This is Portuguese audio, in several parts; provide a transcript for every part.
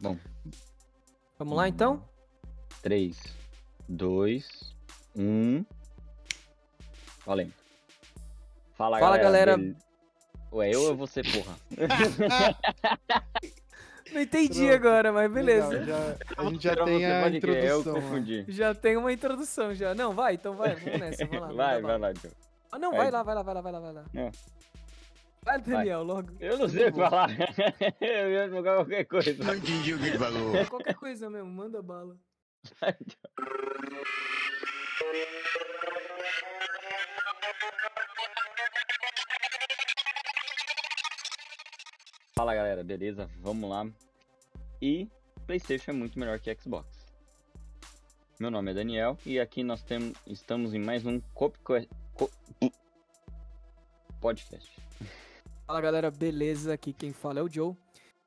Bom. Vamos lá então? 3, 2, 1. Valendo. Fala, Fala, galera. galera. Ué, eu ou você, porra? Não entendi Pronto. agora, mas beleza. Legal, já- a gente já tem a Eu introdução. né? confundi. Já tem uma introdução já. Não, vai, então vai, vamos nessa, vamos lá. Vai, vai lá, Joe. Ah, não, Vai. vai lá, vai lá, vai lá, vai lá, vai lá. Não. Vai, Daniel, logo. Eu não sei o que falar. Eu ia jogar qualquer coisa. Não entendi o que ele falou. É qualquer coisa mesmo, manda bala. Fala galera, beleza? Vamos lá. E PlayStation é muito melhor que Xbox. Meu nome é Daniel e aqui nós temos, estamos em mais um Copco- Co- podcast. Fala galera, beleza? Aqui quem fala é o Joe.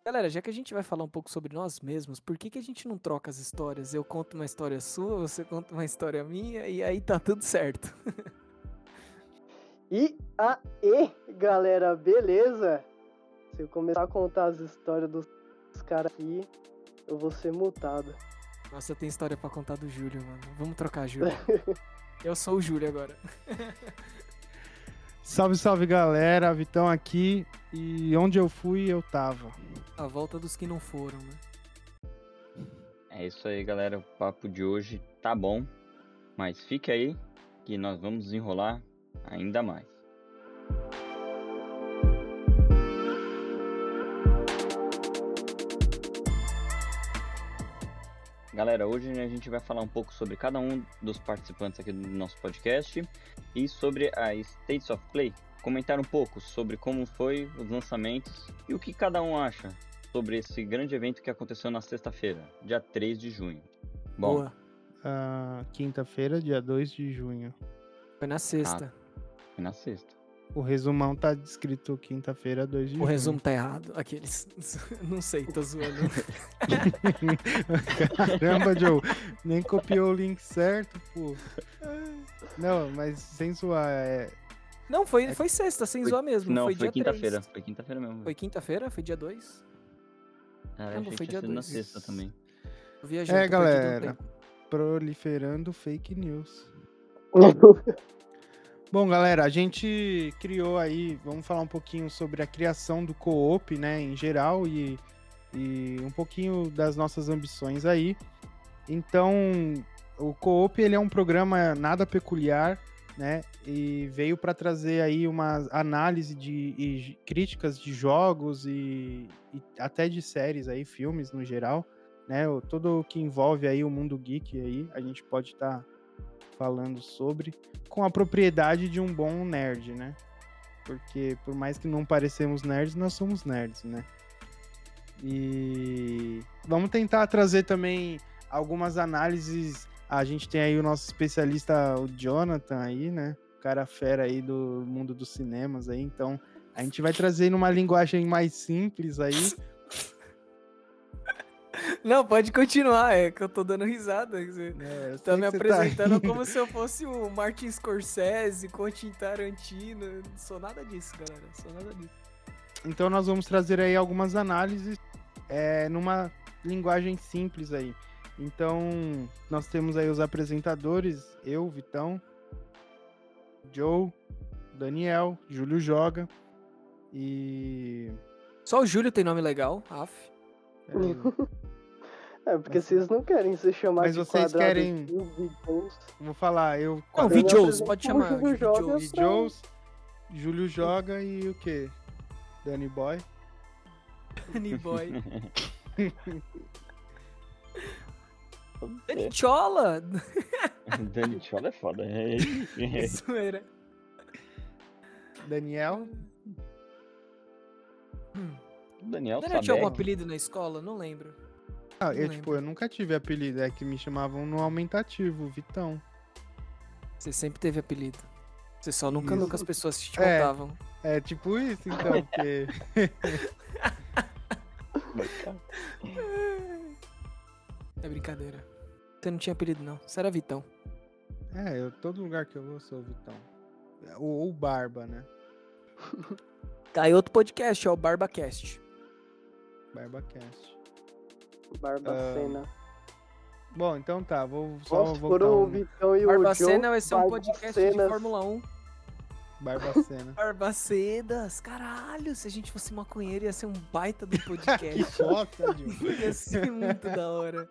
Galera, já que a gente vai falar um pouco sobre nós mesmos, por que, que a gente não troca as histórias? Eu conto uma história sua, você conta uma história minha e aí tá tudo certo. E aí, galera, beleza? Se eu começar a contar as histórias dos caras aqui, eu vou ser multado. Nossa, tem história pra contar do Júlio, mano. Vamos trocar Júlio. Eu sou o Júlio agora. Salve, salve galera, Vitão aqui. E onde eu fui, eu tava. A volta dos que não foram, né? É isso aí galera, o papo de hoje tá bom, mas fique aí que nós vamos desenrolar ainda mais. Galera, hoje a gente vai falar um pouco sobre cada um dos participantes aqui do nosso podcast e sobre a States of Play. Comentar um pouco sobre como foi os lançamentos e o que cada um acha sobre esse grande evento que aconteceu na sexta-feira, dia 3 de junho. Bom, Boa. Ah, Quinta-feira, dia 2 de junho. Foi na sexta. foi na sexta. O resumão tá descrito quinta-feira, 2 de o junho. resumo tá errado. Aqueles. não sei, tô zoando. Caramba, Joe, nem copiou o link certo, pô. Não, mas sem zoar, é... Não, foi, foi sexta, sem Foi- zoar mesmo. Não, foi, foi, quinta-feira. 3. Foi quinta-feira mesmo. Foi quinta-feira? Foi dia 2? Ah, achei foi dia sido na dois. sexta também. Eu viajei. É, galera, tempo. proliferando fake news. Bom, galera, a gente criou aí, vamos falar um pouquinho sobre a criação do co-op, né, em geral e, e um pouquinho das nossas ambições aí. Então, o co-op ele é um programa nada peculiar, né, e veio para trazer aí uma análise de e críticas de jogos e, e até de séries aí, filmes no geral, né, o- tudo o que envolve aí o mundo geek aí, a gente pode estar falando sobre com a propriedade de um bom nerd, né? Porque por mais que não parecemos nerds, nós somos nerds, né? E vamos tentar trazer também algumas análises. A gente tem aí o nosso especialista, o Jonathan aí, né? O cara fera aí do mundo dos cinemas aí, então a gente vai trazer numa linguagem mais simples aí. Não, pode continuar, é que eu tô dando risada. Você? Eu tá sei me que você apresentando rindo. como se eu fosse o Martin Scorsese, Quentin Tarantino. Eu Não sou nada disso, galera. Sou nada disso. Então nós vamos trazer aí algumas análises é, numa linguagem simples aí. Então nós temos aí os apresentadores, eu, Vitão, Joe, Daniel, Júlio Joga e Só o Júlio tem nome legal, af. é, É, porque vocês não querem ser chamados Mas de vocês quadrado querem- vou falar, eu Não, Eu Videos, apresento pode o chamar. Júlio Joga. Videos. e Júlio Joga e o que? Danny Boy. Danny Boy. Danny Chola! Dani Chola é foda. É, é. Zoeira. Daniel. Daniel Daniel tinha algum apelido na escola? Não lembro. Ah, eu, tipo, eu nunca tive apelido, é que me chamavam no aumentativo, Vitão. Você sempre teve apelido. Você só nunca Isso. nunca as pessoas te É. contavam. É tipo isso, então, porque É brincadeira. Você não tinha apelido, não. Você era Vitão. É, eu, todo lugar que eu vou, sou o Vitão. Ou, ou Barba, né? Tá aí outro podcast, é o BarbaCast. BarbaCast. Barbacena. Bom, então tá, vou só Nossa, voltar foram o um... Vitão e o Joe. Barbacena vai ser um podcast de Barbacenas. Fórmula 1. Barbacena. Barbacedas, caralho, se a gente fosse maconheiro ia ser um baita do que podcast. foda, Diogo. ia ser muito da hora.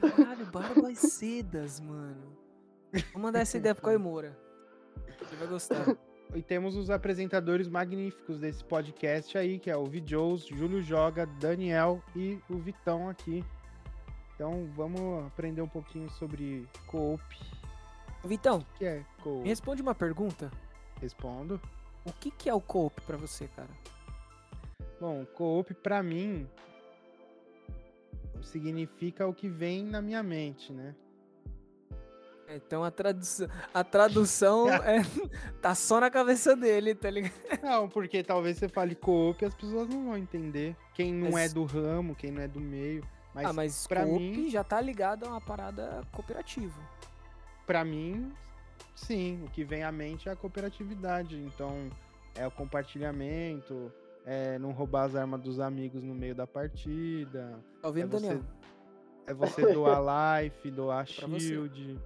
Caralho, Barbacedas, mano. Vou mandar essa ideia pro Caio Moura. Ele vai gostar. E temos os apresentadores magníficos desse podcast aí, que é o Vidjous, Júlio Joga, Daniel e o Vitão aqui. Então vamos aprender um pouquinho sobre co-op. Vitão, O que é me co-op? responde uma pergunta. Respondo. O que, que é o co-op pra você, cara? Bom, co-op pra mim significa o que vem na minha mente, né? Então a tradução, a tradução é, tá só na cabeça dele, tá ligado? Não, porque talvez você fale co-op e as pessoas não vão entender. Quem não Mas- é do ramo, quem não é do meio. Mas, ah, mas pra co-op mim- já tá ligado a uma parada cooperativa. Pra mim, sim, o que vem à mente é a cooperatividade. Então, é o compartilhamento, é não roubar as armas dos amigos no meio da partida, Tá ouvindo, É você- Daniel? é você doar life, doar shield.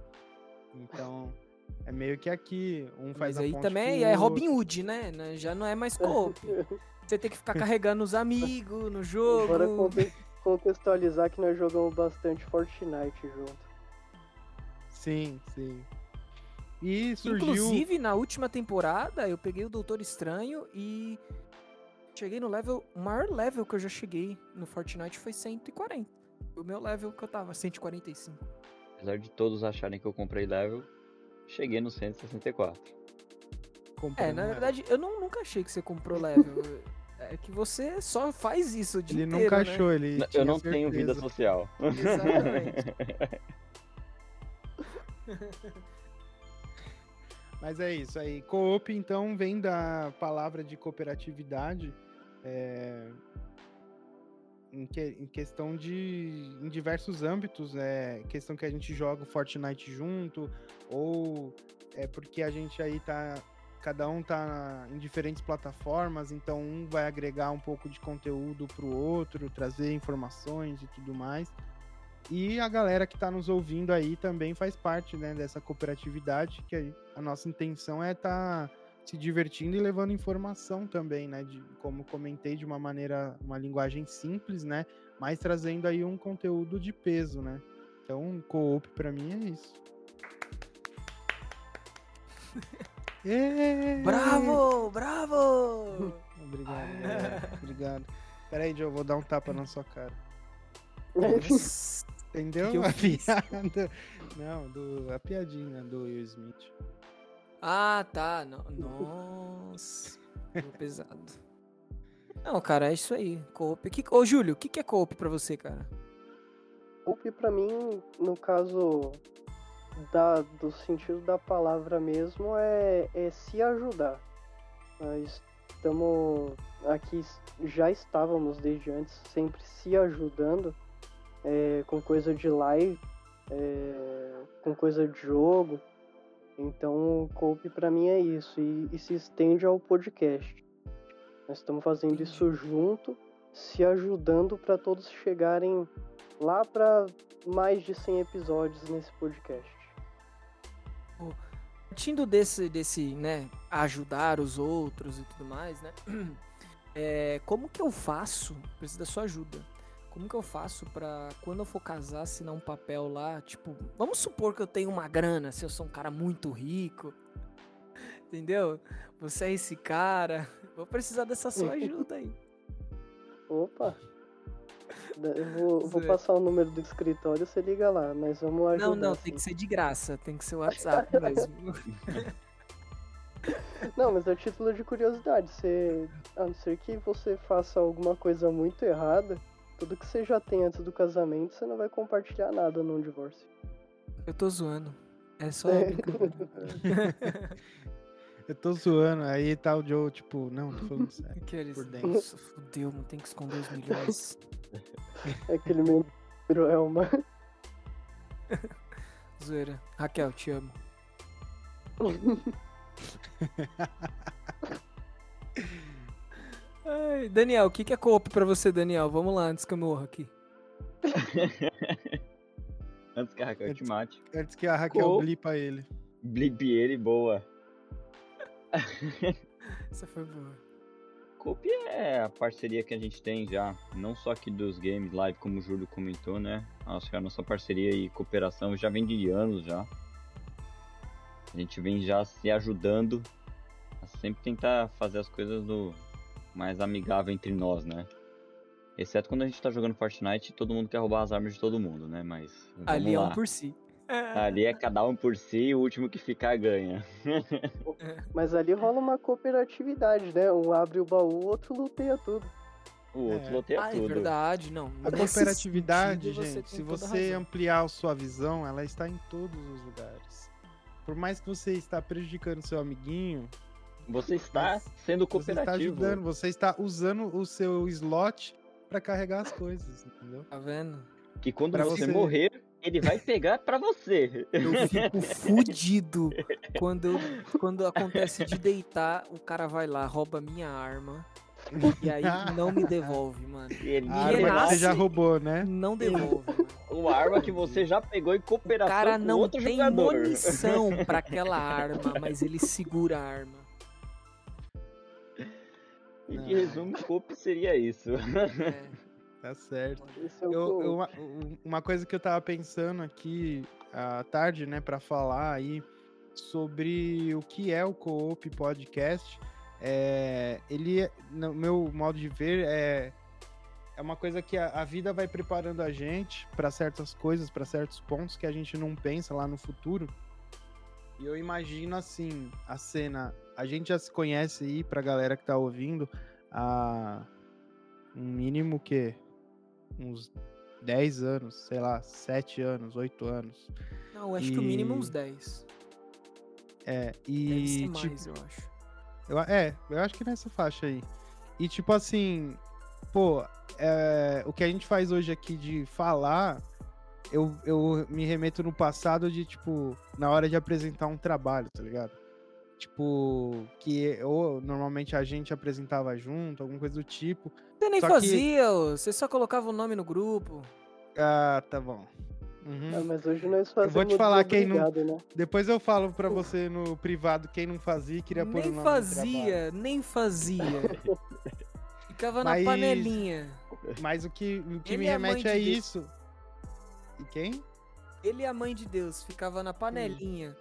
Então, é meio que aqui, um faz Mas a aí ponte também com o é outro. Robin Hood, né? Né? Já não é mais co-op. Você tem que ficar carregando os amigos no jogo. Bora conte- contextualizar que nós jogamos bastante Fortnite junto. Sim, sim. E surgiu... Inclusive, na última temporada, eu peguei o Doutor Estranho e cheguei no level. O maior level que eu já cheguei no Fortnite foi 140. O meu level que eu tava, 145. Apesar de todos acharem que eu comprei level, cheguei no 164. comprou É, na verdade, eu não, nunca achei que você comprou level. É que você só faz isso dia Ele inteiro, nunca né? achou, ele eu tinha não tenho vida certeza. social. Exatamente. Mas é isso aí. Co-op, então, vem da palavra de cooperatividade é, em, que- em questão de. em diversos âmbitos. É questão que a gente joga o Fortnite junto, ou é porque a gente aí tá. Cada um tá em diferentes plataformas, então um vai agregar um pouco de conteúdo pro outro, trazer informações e tudo mais. E a galera que está nos ouvindo aí também faz parte né, dessa cooperatividade, que a nossa intenção é estar se divertindo e levando informação também, né? De, como comentei, de uma maneira, uma linguagem simples, né? Mas trazendo aí um conteúdo de peso, né? Então, co-op para mim é isso. Ê! Bravo! Bravo! Obrigado, galera. Obrigado. Peraí, Joe, eu vou dar um tapa na sua cara. Entendeu? que eu a piada. Não, do, a piadinha do Will Smith. Ah, tá. No- Nossa. Pesado. Não, cara, é isso aí. Coop. Que... Ô, Júlio, o que, que é coop pra você, cara? Coop pra mim, no caso da, do sentido da palavra mesmo, é, é se ajudar. Nós estamos aqui, já estávamos desde antes sempre se ajudando é, com coisa de live, é, com coisa de jogo. Então o Coop pra mim é isso, e, e se estende ao podcast. Nós estamos fazendo isso junto, se ajudando para todos chegarem lá para mais de 100 episódios nesse podcast. Partindo desse, desse, né, ajudar os outros e tudo mais, né? É, como que eu faço? Preciso da sua ajuda. Como que eu faço pra quando eu for casar assinar um papel lá, tipo, vamos supor que eu tenho uma grana, se eu sou um cara muito rico, entendeu? Você é esse cara, vou precisar dessa sua ajuda aí. Opa! Eu vou, vou passar o número do escritório, você liga lá, mas vamos ajudar. Não, não, sim. tem que ser de graça, tem que ser o WhatsApp mesmo. Não, mas é título de curiosidade. Você, a não ser que você faça alguma coisa muito errada, tudo que você já tem antes do casamento, você não vai compartilhar nada num divórcio. Eu tô zoando. É só. Eu tô zoando, aí tá o Joe, tipo, não, tô falando sério. Aqueles, Por dentro. Nossa, fudeu, mano, tem que esconder os milhões. É aquele membro é uma. Zoeira. Raquel, te amo. Ai, Daniel, o que que é coop pra você, Daniel? Vamos lá, antes que eu morra aqui. Antes que a Raquel te mate. Antes que a Raquel Co- blipa ele. Blip ele, boa. Essa foi boa. Coop é a parceria que a gente tem já, não só aqui dos games live, como o Júlio comentou, né? Acho que a nossa parceria e cooperação já vem de anos já. A gente vem já se ajudando a sempre tentar fazer as coisas do mais amigável entre nós, né? Exceto quando a gente tá jogando Fortnite e todo mundo quer roubar as armas de todo mundo, né? Mas vamos Ali é lá. um por si. Ali é cada um por si e o último que ficar ganha. Mas ali rola uma cooperatividade, né? Um abre o baú, o outro luteia tudo. O outro É. loteia Ah, é tudo. verdade, não. A cooperatividade, sentido, gente, se tem toda você razão. ampliar a sua visão, ela está em todos os lugares. Por mais que você está prejudicando seu amiguinho, Você está sendo você está cooperativo. ajudando, você está usando o seu slot para carregar as coisas, entendeu? Tá vendo? Que quando Pra você, você- morrer, ele vai pegar pra você. Eu fico fudido quando, quando acontece de deitar, o cara vai lá, rouba minha arma. E aí não me devolve, mano. Ele A arma que renasce- você já roubou, né? Não devolve, mano. uma arma que você já pegou em O cooperação cara com não outro tem jogador. munição pra aquela arma, mas ele segura a arma. E de resumo, Coop seria isso. É. Tá certo. É Eu- eu- uma- um- uma coisa que eu tava pensando aqui à tarde, né, para falar aí sobre o que é o Co-op Podcast, é, ele, é- no meu modo de ver, é, é uma coisa que a, a vida vai preparando a gente para certas coisas, para certos pontos que a gente não pensa lá no futuro. E eu imagino assim, a cena, a gente já se conhece aí pra galera que tá ouvindo há um mínimo que uns 10 anos, sei lá, 7 anos, 8 anos. Não, acho que o mínimo E- uns 10. É, Deve e ser tipo, mais, eu acho. eu, é, eu acho que nessa faixa aí. E tipo assim, pô, é, o que a gente faz hoje aqui de falar, eu, eu me remeto no passado de, tipo, na hora de apresentar um trabalho, tá ligado? Tipo, que ou normalmente a gente apresentava junto, alguma coisa do tipo. Você nem Só que- fazia, ô, você só colocava o nome no grupo. Ah, tá bom. Uhum. Ah, mas hoje nós Eu fazemos vou te falar quem não- né? Depois eu falo pra você no privado quem não fazia e queria pôr o nem nome no trabalho. fazia, nem fazia. Ficava na Mas- panelinha. Mas o que, o que Ele me é remete a de Deus. isso. E quem? Ele é a mãe de Deus, ficava Hum. na panelinha.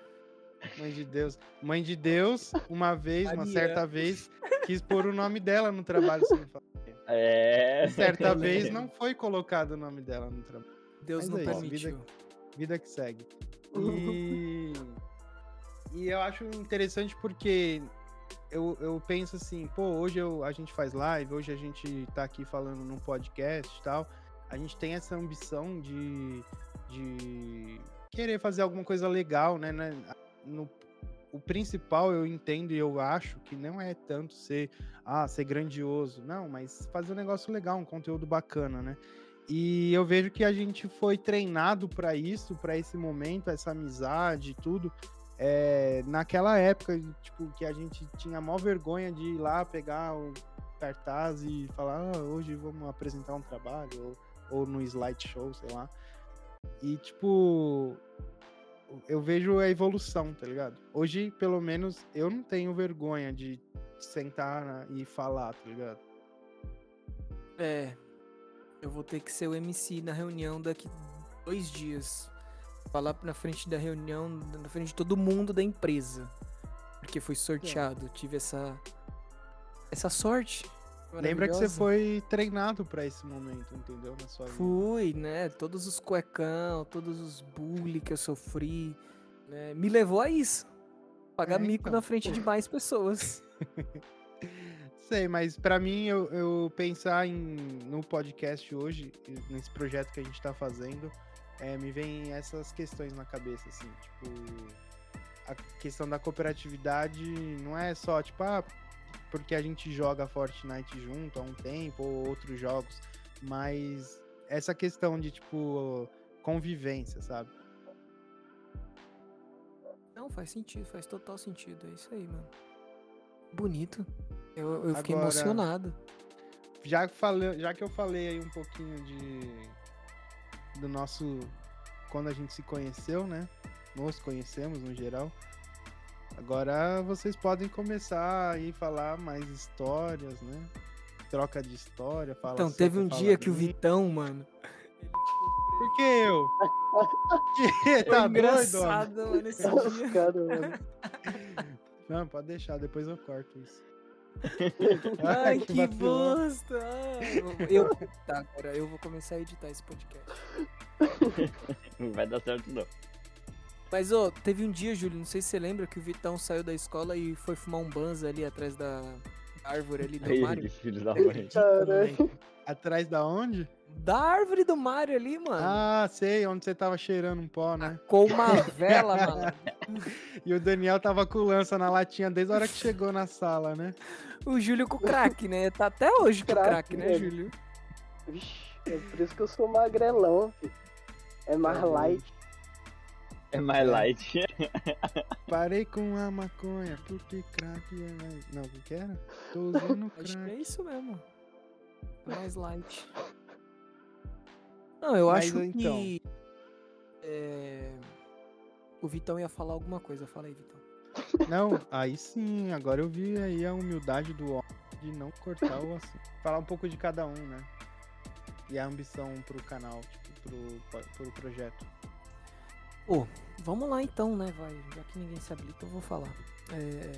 Mãe de Deus. Mãe de Deus, uma vez, uma certa vez, quis pôr o nome dela no trabalho. sem falar. É. Certa vez não foi colocado o nome dela no trabalho. Deus Mas não é permitiu. Vida que segue. E, e eu acho interessante porque eu, eu penso assim, pô, hoje eu, a gente faz live, hoje a gente tá aqui falando num podcast e tal. A gente tem essa ambição de, de querer fazer alguma coisa legal, né? né? No, o principal eu entendo e eu acho que não é tanto ser, ah, ser grandioso, não, mas fazer um negócio legal, um conteúdo bacana, né? E eu vejo que a gente foi treinado para isso, para esse momento, essa amizade e tudo. é, naquela época, tipo, que a gente tinha maior vergonha de ir lá pegar o cartaz e falar, ah, hoje vamos apresentar um trabalho, ou, ou no slideshow, sei lá. E, tipo, eu vejo a evolução, tá ligado? Hoje, pelo menos, eu não tenho vergonha de sentar na- e falar, tá ligado? É. Eu vou ter que ser o MC na reunião daqui dois dias. Falar na frente da reunião, na frente de todo mundo da empresa. Porque foi sorteado. Tive essa. Essa sorte. Lembra que você foi treinado pra esse momento, entendeu? Na sua vida. Fui, né? Todos os cuecão, todos os bullying que eu sofri, né? Me levou a isso. Pagar É, mico então. na frente de mais pessoas. Sei, mas pra mim, eu, eu pensar em, no podcast hoje, nesse projeto que a gente tá fazendo, é, me vem essas questões na cabeça, assim, tipo, a questão da cooperatividade não é só, tipo, ah, porque a gente joga Fortnite junto há um tempo, ou outros jogos, mas essa questão de, tipo, convivência, sabe? Não, faz sentido, faz total sentido. É isso aí, mano. Bonito. Eu, eu fiquei Agora- emocionado. já, falei, já que eu falei aí um pouquinho de do nosso quando a gente se conheceu, né? Nos conhecemos no geral. Agora vocês podem começar aí falar mais histórias, né? Troca de história, fala Então, teve um dia que o. Vitão, mano. Por que eu? que? Tá doido? engraçado, mano, esse Os dia. caras, mano. Não, pode deixar, depois eu corto isso. Ai, que vacilão. bosta! Ai, Eu, tá, agora eu vou começar a editar esse podcast. Não vai dar certo, não. Mas, ô, teve um dia, Júlio, não sei se você lembra, que o Vitão saiu da escola e foi fumar um banza ali atrás da árvore ali do Aí, Mario. que filho da mãe. Caralho. Atrás da onde? Da árvore do Mario ali, mano. Ah, sei, onde você tava cheirando um pó, né? Com uma vela, mano. E o Daniel tava com lança na latinha desde a hora que chegou na sala, né? O Júlio com crack, né? Tá até hoje com Crack, crack, né. Júlio? Vixe, é por isso que eu sou magrelão, filho. É mais Tá light. É mais light. Parei com a maconha, porque crack é mais. Não, o que que era? Tô usando Acho que é crack. isso mesmo. Mais light. Não, eu Mas, acho então. que. é, O Vitão ia falar alguma coisa. Fala aí, Vitão. Não, aí sim, agora eu vi aí a humildade do homem de não cortar o assunto. Falar um pouco de cada um, né? E a ambição pro canal, tipo, pro, pro projeto. Ô, vamos lá então, né, vai. Já que ninguém se habilita, eu vou falar. É,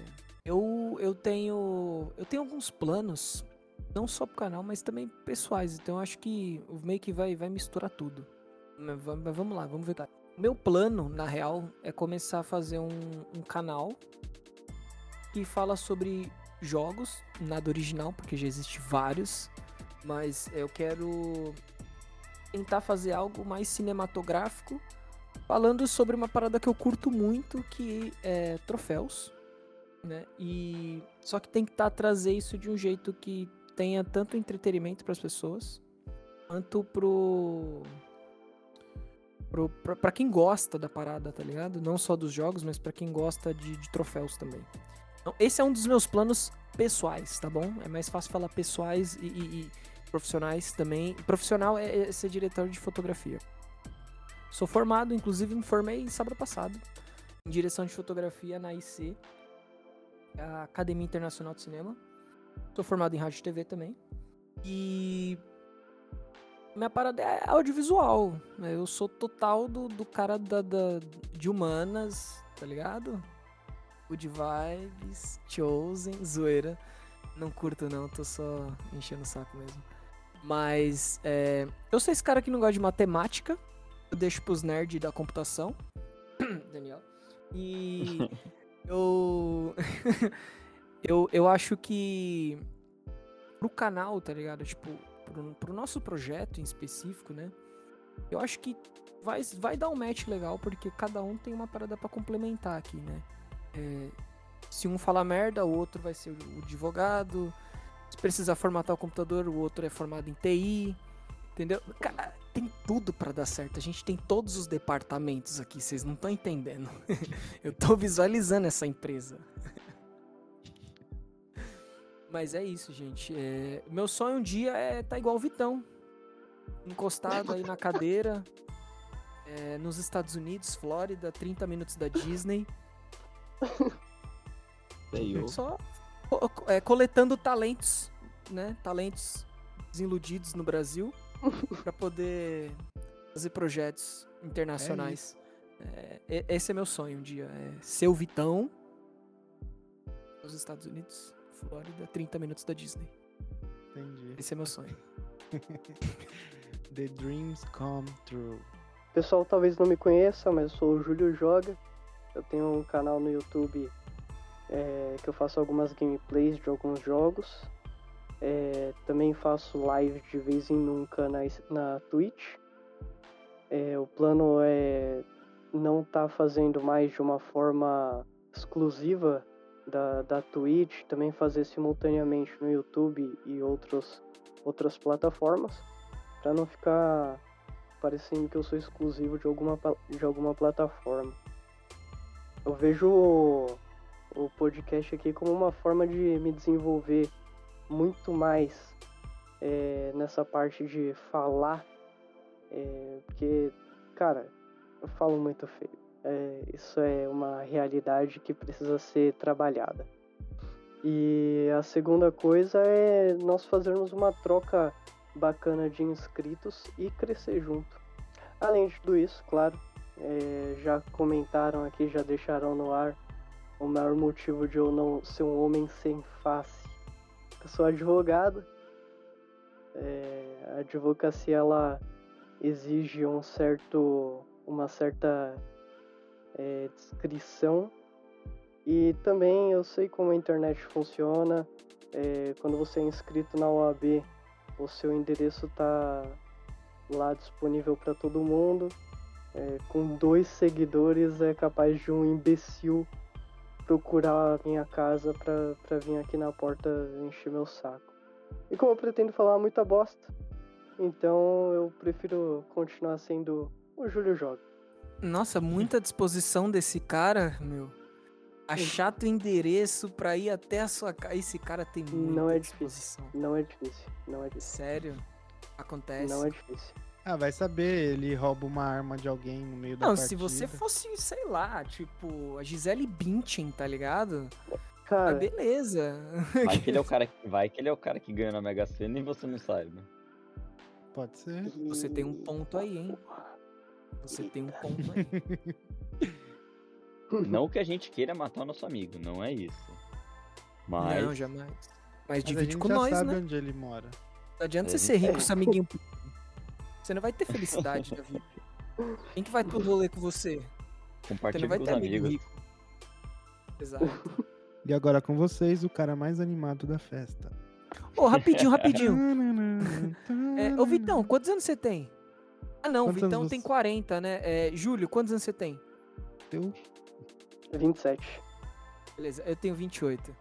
eu, eu tenho. Eu tenho alguns planos, não só pro canal, mas também pessoais. Então eu acho que o meio que vai, vai misturar tudo. Mas va- mas vamos lá, vamos ver. O meu plano, na real, é começar a fazer um, um canal que fala sobre jogos, nada original, porque já existe vários. Mas eu quero tentar fazer algo mais cinematográfico falando sobre uma parada que eu curto muito, que é troféus, né? E só que tem que tá, trazer isso de um jeito que tenha tanto entretenimento para as pessoas, quanto pro pro quem gosta da parada, tá ligado? Não só dos jogos, mas pra quem gosta de, de troféus também. Então, esse é um dos meus planos pessoais, tá bom? É mais fácil falar pessoais e, e- e profissionais também. Profissional é, é ser diretor de fotografia. Sou formado, inclusive me formei sábado passado em direção de fotografia na IC, a Academia Internacional de Cinema. Sou formado em rádio e TV também. E minha parada é audiovisual. né? Eu sou total do, do cara da, da- de humanas, tá ligado? Good vibes, chosen, zoeira. Não curto não, tô só enchendo o saco mesmo. Mas é, eu sou esse cara que não gosta de matemática. Eu deixo pros nerds da computação. Daniel. E eu, eu. Eu acho que. Pro canal, tá ligado? Tipo, pro, pro nosso projeto em específico, né? Eu acho que vai, vai dar um match legal, porque cada um tem uma parada pra complementar aqui, né? É, se um falar merda, o outro vai ser o advogado. Se precisar formatar o computador, o outro é formado em TI. Entendeu? Cara, tem tudo pra dar certo. A gente tem todos os departamentos aqui, vocês não estão entendendo. Eu tô visualizando essa empresa. Mas é isso, gente. É, Meu sonho um dia é estar igual o Vitão. Encostado aí na cadeira. é, nos Estados Unidos, Flórida, 30 minutos da Disney. Só é, coletando talentos, né? Talentos desiludidos no Brasil para poder fazer projetos internacionais. É, e- esse é meu sonho um dia, é ser o Vitão nos Estados Unidos, Flórida, 30 minutos da Disney. Entendi. Esse é meu sonho. The dreams come true. O pessoal talvez não me conheça, mas eu sou o Júlio Joga. Eu tenho um canal no YouTube é, que eu faço algumas gameplays de alguns jogos. É, também faço live de vez em nunca na, na Twitch. É, o plano é não estar fazendo mais de uma forma exclusiva da, da Twitch, também fazer simultaneamente no YouTube e outros, outras plataformas, para não ficar parecendo que eu sou exclusivo de alguma, de alguma plataforma. Eu vejo o, o podcast aqui como uma forma de me desenvolver muito mais é, nessa parte de falar, é, porque, cara, eu falo muito feio. É, isso é uma realidade que precisa ser trabalhada. E a segunda coisa é nós fazermos uma troca bacana de inscritos e crescer junto. Além de tudo isso, claro, é, já comentaram aqui, já deixaram no ar o maior motivo de eu não ser um homem sem face. Eu sou advogado. É, a advocacia ela exige um certo, uma certa é, descrição e também eu sei como a internet funciona. É, quando você é inscrito na OAB, o seu endereço está lá disponível para todo mundo. É, com dois seguidores é capaz de um imbecil procurar a minha casa para vir aqui na porta encher meu saco. E como eu pretendo falar muita bosta, então eu prefiro continuar sendo o Júlio Joga. Nossa, muita disposição desse cara, meu. Achar teu endereço pra ir até a sua casa. Esse cara tem muita Não é disposição. difícil. Não é difícil. Não é difícil. Sério? Acontece. Não é difícil. Ah, vai saber, ele rouba uma arma de alguém no meio da Não, partida. se você fosse, sei lá, tipo, a Gisele Bündchen, tá ligado? Ah, Cara, beleza. Vai que, ele é o cara, que- vai que ele é o cara que ganha na Mega Sena e você não saiba. Pode ser. Você tem um ponto aí, hein? Você tem um ponto aí. Não que a gente queira matar o nosso amigo, não é isso. Mas Não, jamais. Mas Mas a divide gente com já nós, sabe né? onde ele mora. Não adianta A você gente ser rico sabe. com seu amiguinho. Você não vai ter felicidade na vida. Quem que vai pro rolê com você? Você não compartilha vai com ter os amigo amigos. rico. Exato. E agora com vocês, o cara mais animado da festa. Ô, rapidinho, rapidinho. É, ô, Vitão, quantos anos você tem? Ah, não, o Quantos Vitão tem você- 40, né? É, Júlio, quantos anos você tem? Eu- 27. Beleza, eu tenho 28.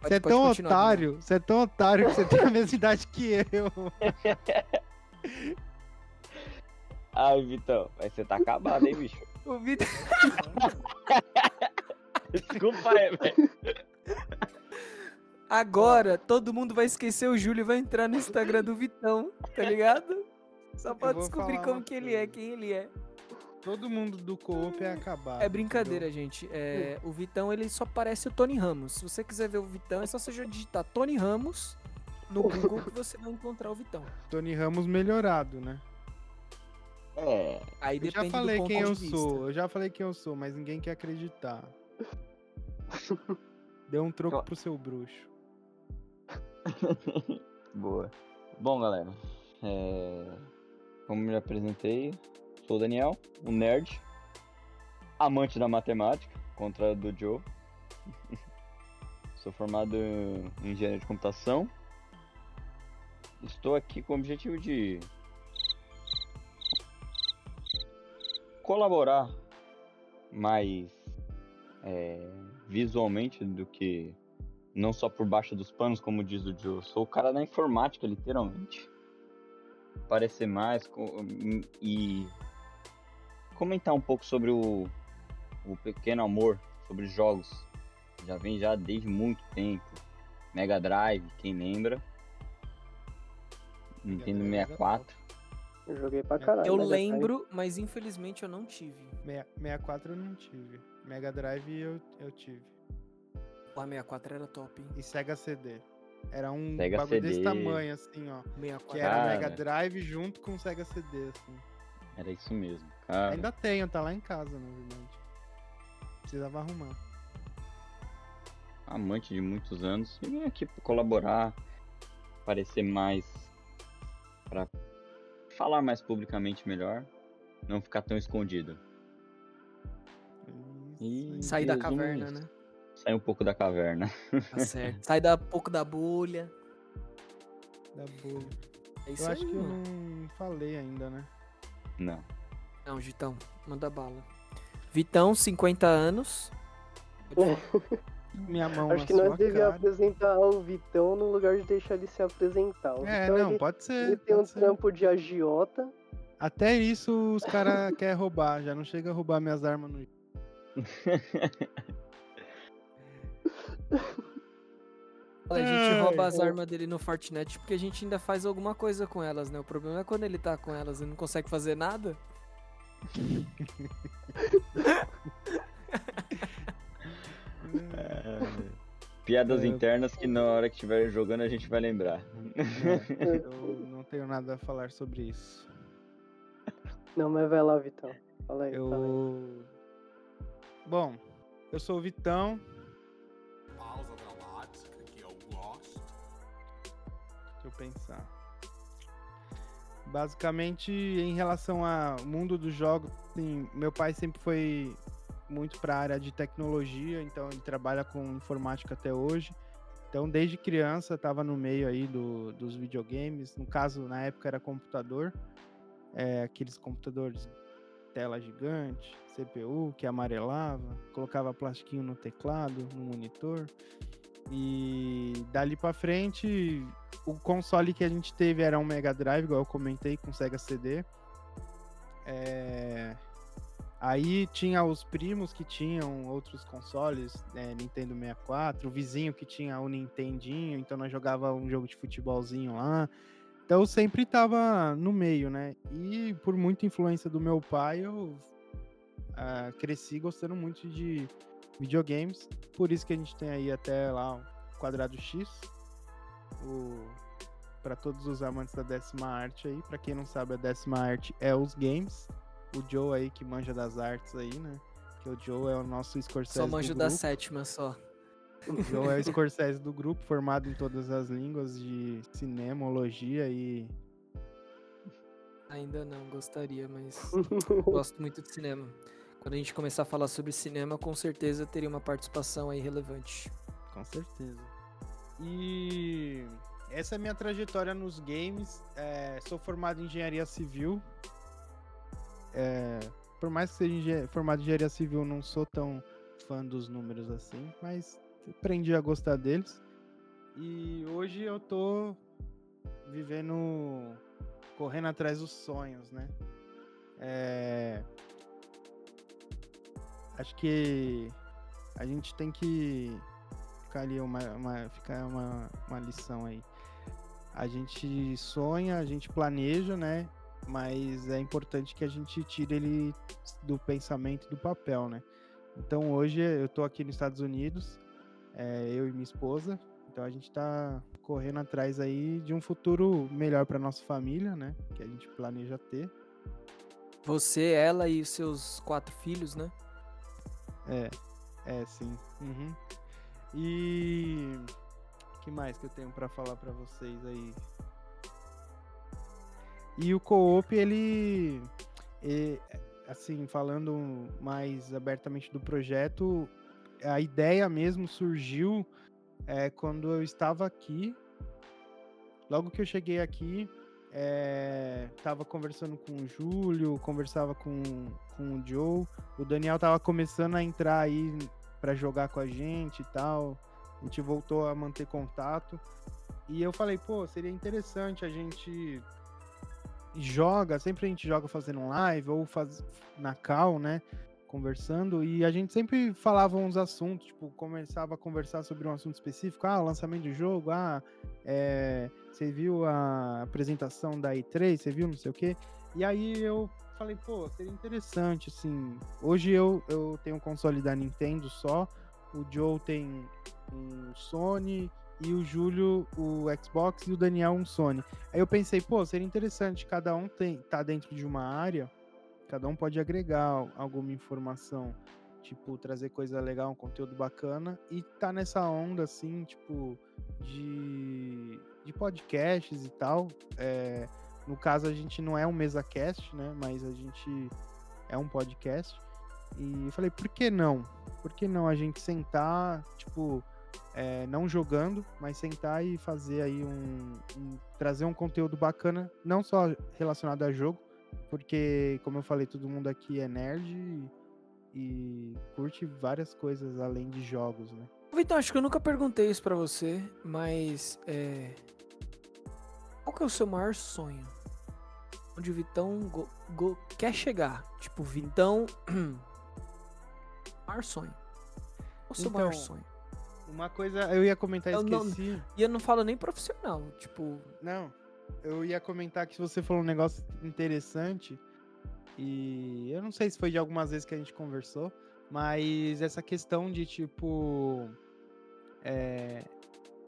Você é tão otário, você é tão otário que você tem a mesma idade que eu. Ai, Vitão, mas você tá acabado, hein, bicho? O Vitor... Desculpa aí, velho. Agora, todo mundo vai esquecer o Júlio e vai entrar no Instagram do Vitão, tá ligado? Só pra descobrir como que ele é, quem ele é. Todo mundo do co-op é acabado. É brincadeira, gente. É, o Vitão, ele só parece o Tony Ramos. Se você quiser ver o Vitão, é só você já digitar Tony Ramos no Google que você vai encontrar o Vitão. Tony Ramos melhorado, né? É, Aí Eu já falei do ponto quem eu vista. sou, eu já falei quem eu sou, mas ninguém quer acreditar. Deu um troco Eu- pro seu bruxo. boa. Bom, galera, é... como me apresentei, sou o Daniel, um nerd, amante da matemática, contrário do Joe. sou formado em engenharia de computação. Estou aqui com o objetivo de colaborar mais é, visualmente do que não só por baixo dos panos, como diz o Joe. Sou o cara da informática, literalmente. Parecer mais e comentar um pouco sobre o, o pequeno amor, sobre jogos. Já vem já desde muito tempo. Mega Drive, quem lembra? Nintendo Drive era 64. Eu joguei pra caralho. Eu Mega Drive. lembro, mas infelizmente eu não tive. Meia- 64 eu não tive. Mega Drive eu, eu tive. O A64 era top, hein? E Sega CD. Era um Sega bagulho desse CD. tamanho, assim, ó. 64. Que era Cara. Mega Drive junto com Sega CD, assim. Era isso mesmo. Cara, Ainda tenho, tá lá em casa, na verdade. Precisava arrumar. amante de muitos anos. E vim aqui pra colaborar, aparecer mais. Pra falar mais publicamente melhor. Não ficar tão escondido. E-. Sair da caverna, isso. né? Sair um pouco da caverna. Tá certo. Sai da pouco da bolha. Da bolha. É isso Eu aí, acho que eu não falei ainda, né? Não. Não, Vitão, manda bala. Vitão, 50 anos. Minha mão Acho na que nós devíamos apresentar o Vitão no lugar de deixar ele se apresentar. O É, Vitão, não, ele, pode ser. ele tem um ser. trampo de agiota. Até isso os caras querem roubar, já não chega a roubar minhas armas no. A gente rouba as armas dele no Fortnite porque a gente ainda faz alguma coisa com elas, né? O problema é quando ele tá com elas e não consegue fazer nada. Piadas É. internas que na hora que estiver jogando a gente vai lembrar. É, eu não tenho nada a falar sobre isso. Não, mas vai lá, Vitão. Fala aí, fala aí. Eu. Bom, eu sou o Vitão. Pausa dramática que eu gosto. Deixa eu pensar. Basicamente, em relação ao mundo dos jogos, assim, meu pai sempre foi muito para a área de tecnologia, então ele trabalha com informática até hoje. Então, desde criança, estava no meio aí do, dos videogames. No caso, na época era computador, é, aqueles computadores tela gigante, CPU que amarelava, colocava plastiquinho no teclado, no monitor. E dali pra frente, o console que a gente teve era um Mega Drive, igual eu comentei, com Sega CD. É, Aí tinha os primos que tinham outros consoles, né, Nintendo 64, o vizinho que tinha o Nintendinho, então nós jogava um jogo de futebolzinho lá. Então eu sempre tava no meio, né? E por muita influência do meu pai, eu ah, cresci gostando muito de videogames. Por isso que a gente tem aí até lá o quadrado X, o para todos os amantes da décima arte aí. Para quem não sabe, a décima arte é os games. O Joe aí que manja das artes aí, né? Que o Joe é o nosso Scorsese Só manjo da sétima só. O Joe é o Scorsese do grupo, formado em todas as línguas de cinemologia e Ainda não, gostaria, mas gosto muito de cinema. Quando a gente começar a falar sobre cinema, com certeza teria uma participação aí relevante. Com certeza. E essa é a minha trajetória nos games. É, sou formado em engenharia civil. É, por mais que seja formado em engenharia civil, não sou tão fã dos números assim, mas aprendi a gostar deles. E hoje eu tô vivendo, correndo atrás dos sonhos, né? É, acho que a gente tem que ficar ali uma, uma, ficar uma, uma lição aí. A gente sonha, a gente planeja, né? Mas é importante que a gente tire ele do pensamento e do papel, né? Então hoje eu tô aqui nos Estados Unidos, é, eu e minha esposa. Então a gente tá correndo atrás aí de um futuro melhor para nossa família, né? Que a gente planeja ter. Você, ela e os seus quatro filhos, né? É, é sim. Uhum. E que mais que eu tenho pra falar pra vocês aí? E o co-op ele, é, assim, falando mais abertamente do projeto, a ideia mesmo surgiu é, quando eu estava aqui. Logo que eu cheguei aqui, é, tava conversando com o Júlio, conversava com, com o Joe. O Daniel tava começando a entrar aí pra jogar com a gente e tal. A gente voltou a manter contato. E eu falei, pô, seria interessante a gente joga, sempre a gente joga fazendo um live ou faz na cal, né? Conversando, e a gente sempre falava uns assuntos, tipo, começava a conversar sobre um assunto específico, ah, lançamento do jogo, ah, é, você viu a apresentação da E3, você viu não sei o quê. E aí eu falei, pô, seria interessante, assim. Hoje eu, eu tenho um console da Nintendo só, o Joe tem um Sony e o Júlio o Xbox e o Daniel um Sony. Aí eu pensei, pô, seria interessante, cada um tem, tá dentro de uma área, cada um pode agregar alguma informação, tipo, trazer coisa legal, um conteúdo bacana, e tá nessa onda, assim, tipo, de, de podcasts e tal. É, no caso, a gente não é um mesa cast, né? Mas a gente é um podcast. E eu falei, por que não? Por que não a gente sentar, tipo, é, não jogando, mas sentar e fazer aí um, um- trazer um conteúdo bacana, não só relacionado a jogo, porque, como eu falei, todo mundo aqui é nerd e, e curte várias coisas além de jogos, né? Vitão, acho que eu nunca perguntei isso pra você, mas é. Qual que é o seu maior sonho? Onde o Vitão go- go- quer chegar? Tipo, Vitão. maior sonho. Qual o seu maior Então, sonho? Uma coisa, eu ia comentar, Eu não- esqueci. E eu não falo nem profissional, tipo, Não, eu ia comentar que você falou um negócio interessante e eu não sei se foi de algumas vezes que a gente conversou, mas essa questão de tipo, é,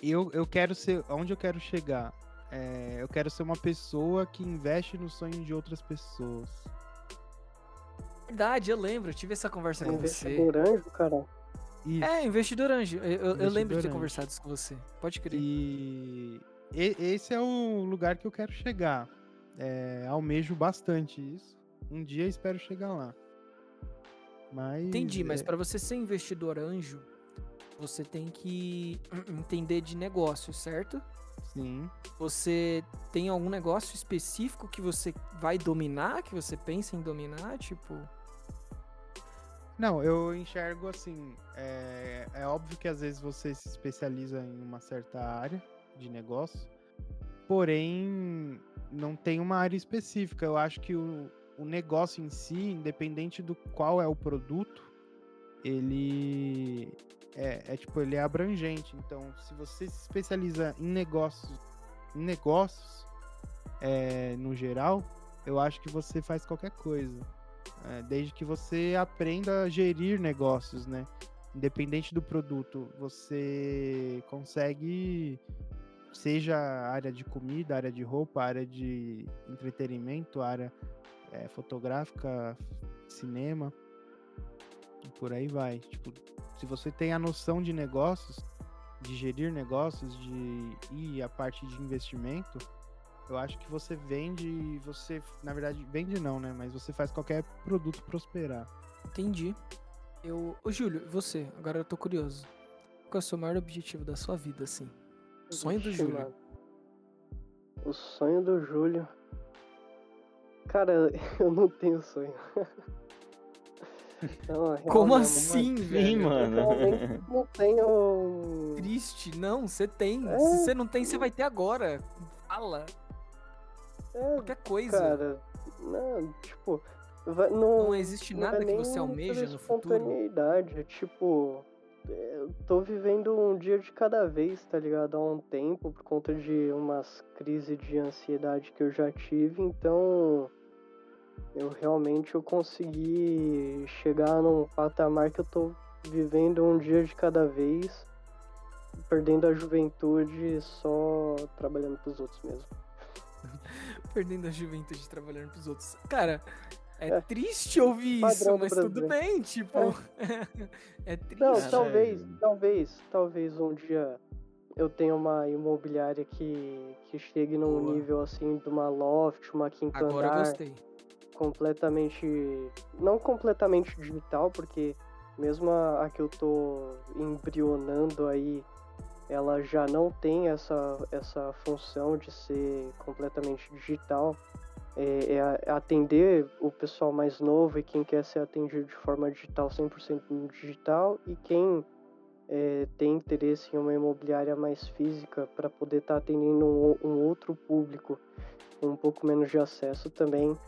eu, eu quero ser, onde eu quero chegar? É, eu quero ser uma pessoa que investe no sonho de outras pessoas. verdade, eu lembro, eu tive essa conversa com você. Anjo, cara. Isso. É, investidor anjo. Eu, eu- eu lembro de Investidor ter anjo. conversado isso com você. Pode crer. E esse é o lugar que eu quero chegar. É, almejo bastante isso. Um dia espero chegar lá. Mas. Entendi, mas é, pra você ser investidor anjo, você tem que entender de negócio, certo? Sim. Você tem algum negócio específico que você vai dominar, que você pensa em dominar, tipo, Não, eu enxergo assim. É, é óbvio que às vezes você se especializa em uma certa área de negócio, porém não tem uma área específica. Eu acho que o, o negócio em si, independente do qual é o produto, ele é, é tipo ele é abrangente. Então, se você se especializa em negócios, em negócios é, no geral, eu acho que você faz qualquer coisa. É, desde que você aprenda a gerir negócios, né? Independente do produto, você consegue, seja área de comida, área de roupa, área de entretenimento, área é, fotográfica, cinema, e por aí vai. Tipo, se você tem a noção de negócios, de gerir negócios, de e a parte de investimento, eu acho que você vende você, na verdade, vende não, né? Mas você faz qualquer produto prosperar. entendi. Eu. Ô, Júlio, e você? Agora eu tô curioso. Qual é o seu maior objetivo da sua vida, assim? O sonho do Júlio. mano. O sonho do Júlio. Cara, eu não tenho sonho. Não, Como assim, Sim, velho? mano. Não tenho. Triste, não, você tem. É. Se você não tem, você vai ter agora. Fala, É, qualquer coisa. cara, não, tipo, vai- não, não existe não nada é que você almeja no futuro. espontaneidade, é tipo, é, eu tô vivendo um dia de cada vez, tá ligado? Há um tempo, por conta de umas crises de ansiedade que eu já tive, então eu realmente eu consegui chegar num patamar que eu tô vivendo um dia de cada vez, perdendo a juventude só trabalhando pros outros mesmo. Perdendo a juventude trabalhando pros outros. Cara, é, É. triste ouvir Padrão isso, mas tudo bem, tipo. É, triste. Não, talvez, é- talvez, talvez um dia eu tenha uma imobiliária que, que chegue num Boa. nível assim de uma loft, uma quinta Agora eu andar, gostei. completamente. Não completamente digital, porque mesmo a, a que eu tô embrionando aí, ela já não tem essa, essa função de ser completamente digital. É, é é atender o pessoal mais novo e quem quer ser atendido de forma digital, 100% no digital, e quem é, tem interesse em uma imobiliária mais física para poder estar atendendo um, um outro público com um pouco menos de acesso também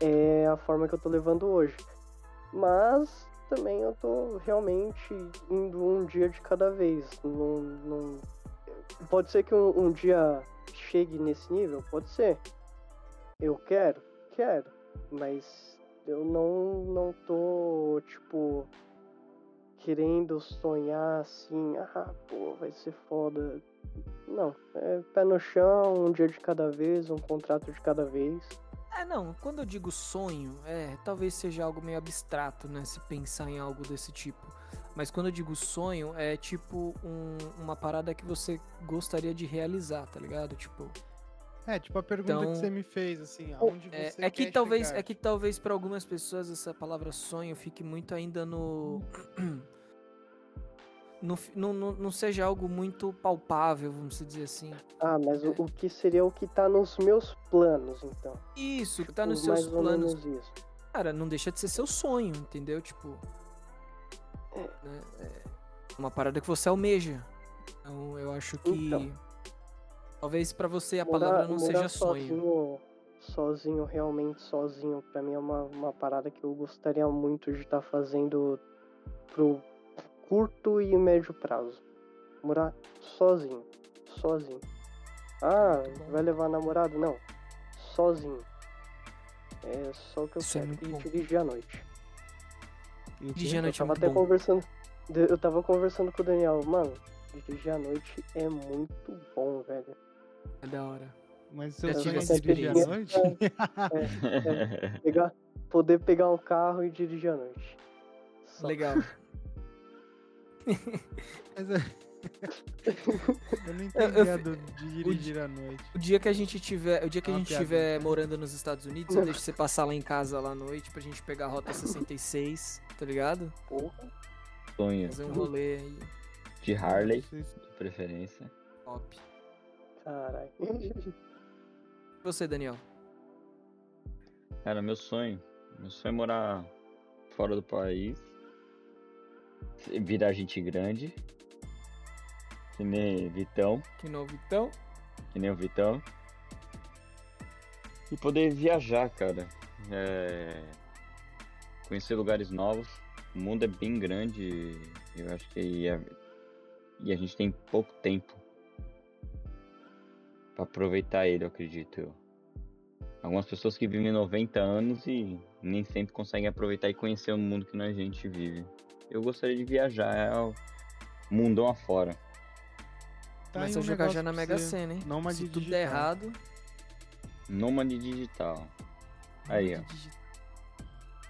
é a forma que eu tô levando hoje. Mas também eu tô realmente indo um dia de cada vez. Não, não... Pode ser que um, um dia chegue nesse nível? Pode ser. Eu quero? Quero. Mas eu não, não tô, tipo, querendo sonhar assim, ah, pô, vai ser foda. Não, é pé no chão, um dia de cada vez, um contrato de cada vez. É, não, quando eu digo sonho, é, talvez seja algo meio abstrato, né? Se pensar em algo desse tipo. Mas quando eu digo sonho, é tipo um- uma parada que você gostaria de realizar, tá ligado? Tipo, É, tipo a pergunta Então- que você me fez, assim, aonde é, você é que quer talvez, chegar? é que talvez para algumas pessoas essa palavra sonho fique muito ainda no não, não, não, seja algo muito palpável, vamos dizer assim. Ah, mas É. o, o que seria o que tá nos meus planos, então? Isso, que tá Tipo, nos seus planos. Cara, não deixa de ser seu sonho, entendeu? Tipo. É. né, é uma parada que você almeja. Então eu acho que. Então. Talvez pra você a Morar- palavra não seja sonho. Sozinho, sozinho, realmente sozinho, pra mim é uma, uma parada que eu gostaria muito de estar fazendo pro curto e médio prazo. morar sozinho. Sozinho. Ah, vai levar namorado? Não. Sozinho. É só o que eu Isso é quero. muito e dirigir à noite. Dirigir à Eu noite é tava muito até bom. conversando. Eu tava conversando com o Daniel, mano. Dirigir à noite é muito bom, velho. É da hora. Mas seu Eu sonho tive é essa dirigir à noite? experiência. Pegar, poder pegar um carro e dirigir à noite. Só. Legal. Mas é- eu não Eu- entendi eu a fi- do de dirigir à noite. O dia que a gente tiver, o dia que a Uma gente estiver morando nos Estados Unidos, eu deixo você passar lá em casa lá à noite pra gente pegar a rota 66, tá ligado? Porra. Sonho Fazer um rolê aí, de Harley, de preferência. top. Caralho. E você, Daniel? Cara, meu sonho. Meu sonho é morar fora do país. Virar gente grande. Que nem Vitão. Que novo então? Que nem o Vitão. E poder viajar, cara. É, Conhecer lugares novos. O mundo é bem grande. Eu acho que e a... e a gente tem pouco tempo pra aproveitar ele, eu acredito. eu. Algumas pessoas que vivem 90 anos e nem sempre conseguem aproveitar e conhecer o mundo que a gente vive. Eu gostaria de viajar é o mundão afora. Tá Começa a um jogar já na Mega. Sena, hein? Nômade Se tudo digital. der errado. Nômade digital. Aí, ó.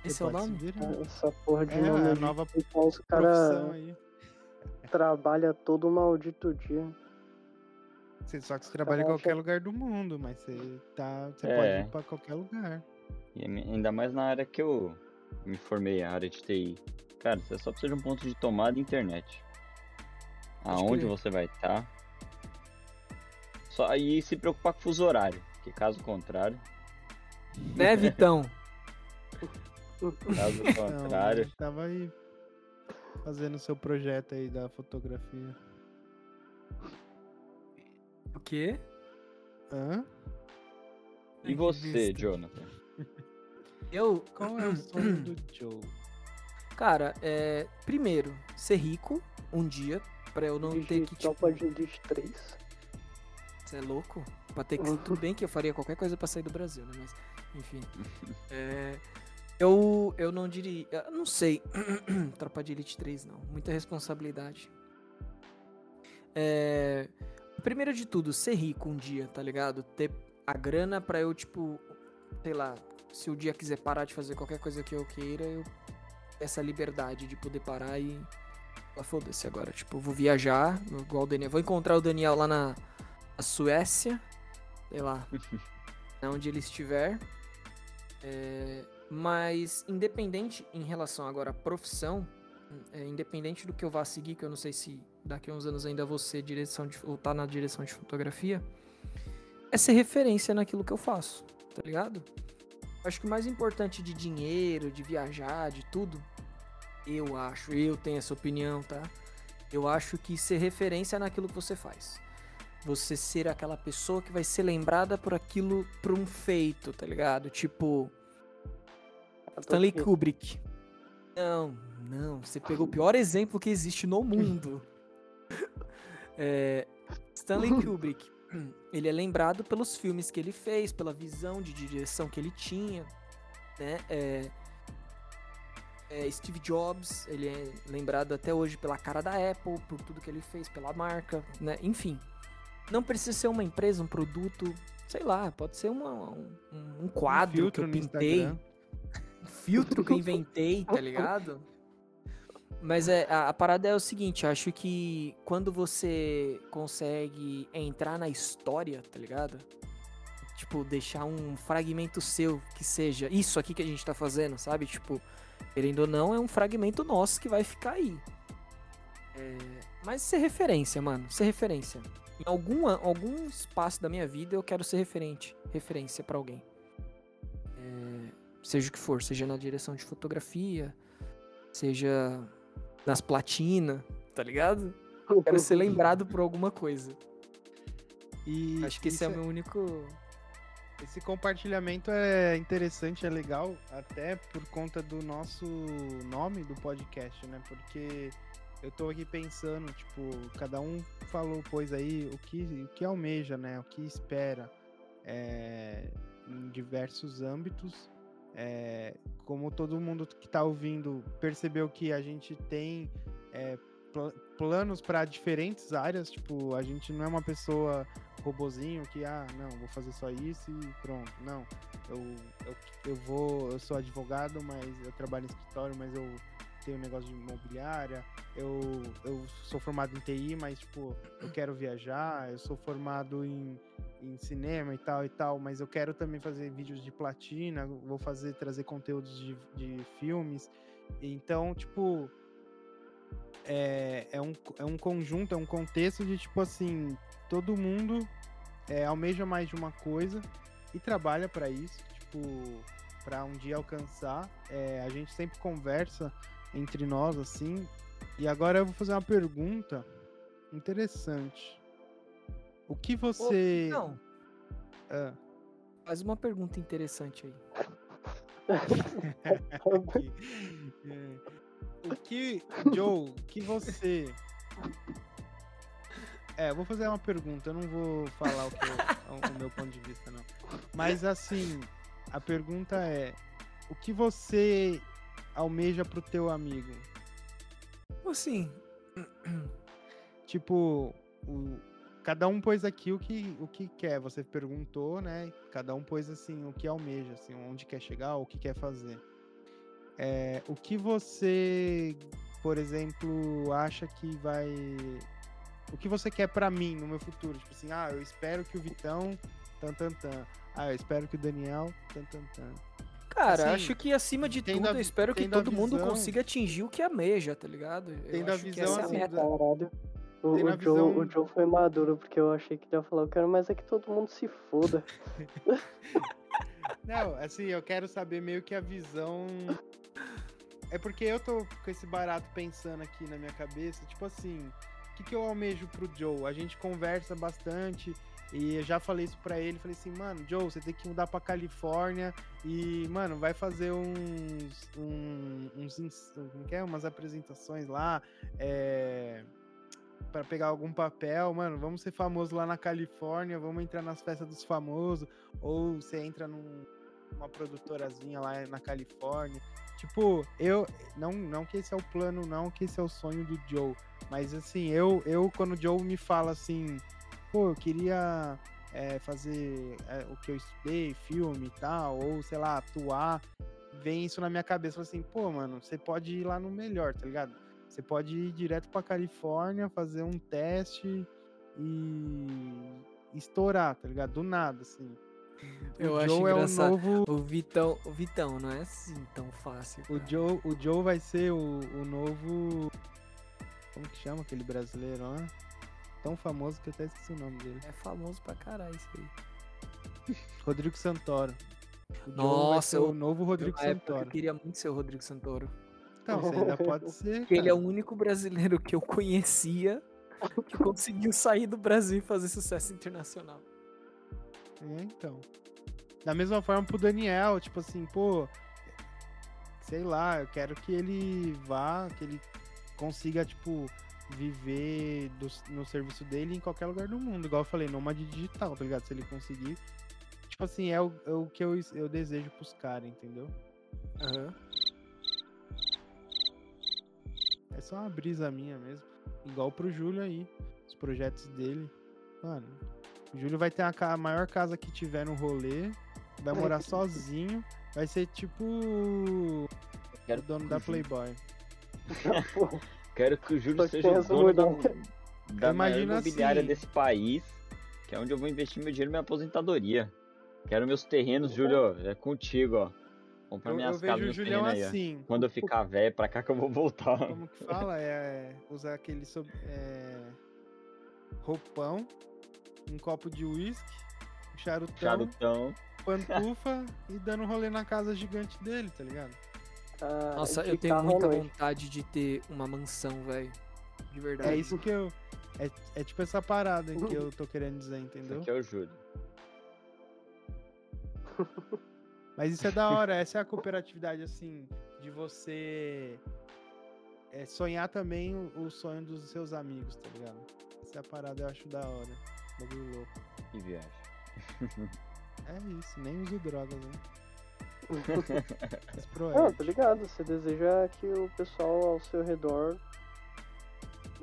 Esse é o nome? Essa porra de É, nome aí, nova então os caras aí. trabalham todo maldito dia. Você, só que você trabalha em qualquer lugar do mundo, mas você, tá, você É. pode ir pra qualquer lugar. E ainda mais na área que eu me formei, a área de TI. Cara, você só precisa de um ponto de tomada e internet. Aonde você vai estar. Só aí se preocupar com o fuso horário. Porque caso contrário, Né, Vitão? caso Não, contrário, eu tava aí fazendo seu projeto aí da fotografia. O quê? Hã? E você, besta. Jonathan? Eu, Qual é o sonho do Joe? cara, é, primeiro, ser rico um dia, pra eu não ter Dirigir que, tipo, tropa de Elite 3. Você é louco? Pra ter que. Tudo bem que eu faria qualquer coisa pra sair do Brasil, né? Mas, enfim. É, eu, eu não diria. Eu não sei. Tropa de Elite 3, não. Muita responsabilidade. É, primeiro de tudo, ser rico um dia, tá ligado? Ter a grana pra eu, tipo. Sei lá. Se o dia quiser parar de fazer qualquer coisa que eu queira, eu. Essa liberdade de poder parar e. Ah, foda-se agora. Tipo, eu vou viajar, igual o Daniel. Vou encontrar o Daniel lá na, na Suécia. Sei lá. onde ele estiver. É, mas, independente em relação agora à profissão, é, independente do que eu vá seguir, que eu não sei se daqui a uns anos ainda vou ser direção de, ou tá na direção de fotografia, é ser referência naquilo que eu faço, tá ligado? Acho que o mais importante de dinheiro, de viajar, de tudo, eu acho, eu tenho essa opinião, tá? Eu acho que ser referência naquilo que você faz. Você ser aquela pessoa que vai ser lembrada por aquilo, por um feito, tá ligado? Tipo, Stanley Kubrick. Não, não, você pegou o pior exemplo que existe no mundo. É, Stanley Kubrick. Ele é lembrado pelos filmes que ele fez, pela visão de direção que ele tinha, né? É, é, Steve Jobs, ele é lembrado até hoje pela cara da Apple, por tudo que ele fez, pela marca, né? Enfim, não precisa ser uma empresa, um produto, sei lá, pode ser uma- um, um quadro que filtro eu pintei, um filtro que eu inventei, tá ligado? Mas é, a, a parada é o seguinte, acho que quando você consegue entrar na história, tá ligado? Tipo, deixar um fragmento seu que seja isso aqui que a gente tá fazendo, sabe? Tipo, querendo ou não, é um fragmento nosso que vai ficar aí. É, mas ser referência, mano, ser referência. Em alguma, algum espaço da minha vida eu quero ser referente, referência pra alguém. É, seja o que for, seja na direção de fotografia, seja nas platinas, tá ligado? Quero ser lembrado por alguma coisa. E Acho que esse é o meu único. Esse compartilhamento é interessante, é legal, até por conta do nosso nome do podcast, né? Porque eu tô aqui pensando, tipo, cada um falou, pois aí, o que, o que almeja, né? O que espera é, em diversos âmbitos. É, como todo mundo que tá ouvindo percebeu que a gente tem é, pla- planos para diferentes áreas, tipo, a gente não é uma pessoa robozinho que, ah, não, vou fazer só isso e pronto. Não, eu, eu, eu vou, eu sou advogado, mas eu trabalho em escritório, mas eu tenho um negócio de imobiliária, eu, eu sou formado em TI, mas, tipo, eu quero viajar, eu sou formado em, em cinema e tal e tal, mas eu quero também fazer vídeos de platina, vou fazer, trazer conteúdos de, de filmes. Então, tipo, é, é, um, é um conjunto, é um contexto de, tipo assim, todo mundo é, almeja mais de uma coisa e trabalha para isso, tipo, para um dia alcançar. É, a gente sempre conversa entre nós, assim. E agora eu vou fazer uma pergunta interessante. O que você. Não, Ah, faz uma pergunta interessante aí. o que, Joe, o que você. É, eu vou fazer uma pergunta, eu não vou falar o, eu- o meu ponto de vista, não. Mas assim, a pergunta é: o que você almeja pro teu amigo? Assim, Tipo, o- cada um pôs aqui o que, o que quer. Você perguntou, né? Cada um pôs assim o que almeja, assim, onde quer chegar, o que quer fazer. É, o que você, por exemplo, acha que vai. O que você quer pra mim no meu futuro? Tipo assim, ah, eu espero que o Vitão. Tan, tan, tan. Ah, eu espero que o Daniel. Tan, tan, tan. Cara, Assim, acho que acima de tudo, a eu espero que todo mundo visão- consiga atingir o que almeja, tá ligado? Eu Tendo a acho que visão, essa é a assim, meta. da- Caralho. O, Tem o, Joe, o visão- Joe foi maduro, porque eu achei que ele ia falar, eu quero mais é que todo mundo se foda. Não, assim, eu quero saber meio que a visão. É porque eu tô com esse barato pensando aqui na minha cabeça, tipo assim, o que, que eu almejo pro Joe? A gente conversa bastante e eu já falei isso pra ele, falei assim, mano, Joe, você tem que mudar pra Califórnia e, mano, vai fazer uns. uns. ins- como que é? Umas apresentações lá. É para pegar algum papel, mano, vamos ser famoso lá na Califórnia, vamos entrar nas festas dos famosos, ou você entra num- numa produtorazinha lá na Califórnia. Tipo, eu não não que esse é o plano, não que esse é o sonho do Joe, mas assim, eu eu quando o Joe me fala assim, pô, eu queria é, fazer é, o que eu estudei, filme e tal, ou sei lá, atuar, vem isso na minha cabeça, assim, pô, mano, você pode ir lá no melhor, tá ligado? Você pode ir direto pra Califórnia, fazer um teste e estourar, tá ligado? Do nada, assim. Eu o acho Joe é o engraçado. novo. O Vitão, o Vitão não é assim tão fácil. O cara. Joe, o Joe vai ser o, o novo. Como que chama aquele brasileiro lá? Tão famoso que eu até esqueci o nome dele. É famoso pra caralho isso aí. Rodrigo Santoro. O Nossa, ser eu- o novo Rodrigo eu Santoro. queria muito ser o Rodrigo Santoro. Então, você ainda pode ser. Porque ele é o único brasileiro que eu conhecia que conseguiu sair do Brasil e fazer sucesso internacional. É, então. Da mesma forma pro Daniel, tipo assim, pô, sei lá, eu quero que ele vá, que ele consiga, tipo, viver do- no serviço dele em qualquer lugar do mundo. Igual eu falei, nômade digital, tá ligado? Se ele conseguir. Tipo assim, é o, é o que eu, eu desejo pros caras, entendeu? Aham. É só uma brisa minha mesmo. Igual pro Júlio aí. Os projetos dele. Mano, o Júlio vai ter a, a maior casa que tiver no rolê. Vai morar sozinho. Vai ser tipo o dono da Playboy. Quero que o Júlio seja o dono da, da maior Imagina imobiliária assim- desse país, que é onde eu vou investir meu dinheiro e minha aposentadoria. Quero meus terrenos, Júlio, é contigo, ó. Comprar Eu, eu minhas vejo casas, o meus Julião terrenos aí, ó. assim. Quando eu ficar velho, pra cá que eu vou voltar. Como que fala? É usar aquele sob, é, roupão, um copo de uísque, um charutão, Charutão. pantufa e dando rolê na casa gigante dele, tá ligado? Ah, Nossa, eu tenho muita vontade de ter uma mansão, velho. De verdade. É isso que eu. É, é tipo essa parada que eu tô querendo dizer, entendeu? Aqui é o Júlio. Mas isso é da hora, essa é a cooperatividade, assim, de você é sonhar também o, o sonho dos seus amigos, tá ligado? Essa é a parada eu acho da hora. Bagulho louco. Que viagem. É isso, nem uso drogas, né? Não, tá ligado. Você deseja que o pessoal ao seu redor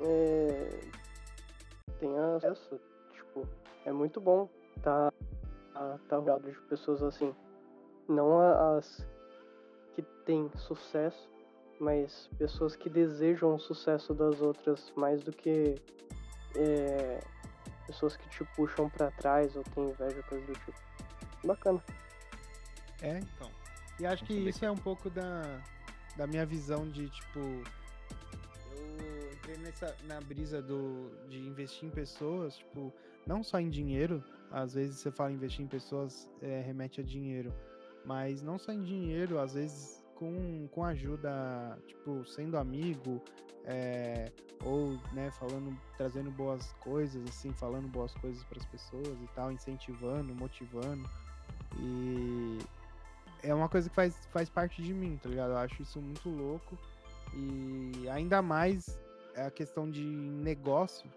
é, tenha acesso. Tipo, é muito bom tá, tá, tá rodeado de pessoas assim. Não as que têm sucesso, mas pessoas que desejam o sucesso das outras mais do que é, pessoas que te puxam pra trás ou têm inveja, coisa do tipo. Bacana. É, então. E acho que isso é um pouco da, da minha visão de, tipo. Eu entrei nessa, na brisa do, de investir em pessoas, tipo, não só em dinheiro. Às vezes você fala investir em pessoas, é, remete a dinheiro. Mas não só em dinheiro, às vezes com, com ajuda, tipo, sendo amigo, é, ou, né, falando, trazendo boas coisas, assim, falando boas coisas para as pessoas e tal, incentivando, motivando. E é uma coisa que faz, faz parte de mim, tá ligado? Eu acho isso muito louco. E ainda mais a questão de negócio,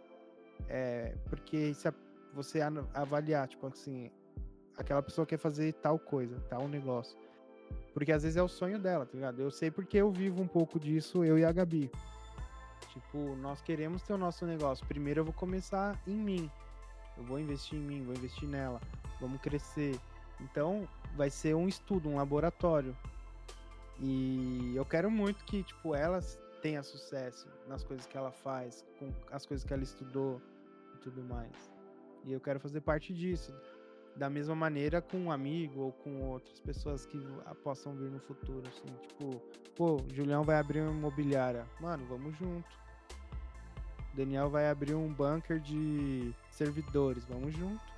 é, porque se você avaliar, tipo assim, aquela pessoa quer fazer tal coisa, tal negócio. Porque às vezes é o sonho dela, tá ligado? Eu sei porque eu vivo um pouco disso, eu e a Gabi. Tipo, nós queremos ter o nosso negócio. Primeiro eu vou começar em mim. Eu vou investir em mim, vou investir nela. Vamos crescer. Então, vai ser um estudo, um laboratório. E eu quero muito que, tipo, ela tenha sucesso nas coisas que ela faz, com as coisas que ela estudou e tudo mais. E eu quero fazer parte disso. Da mesma maneira com um amigo ou com outras pessoas que possam vir no futuro, assim. Tipo, pô, Julião vai abrir uma imobiliária. Mano, vamos junto. Daniel vai abrir um bunker de servidores. Vamos junto.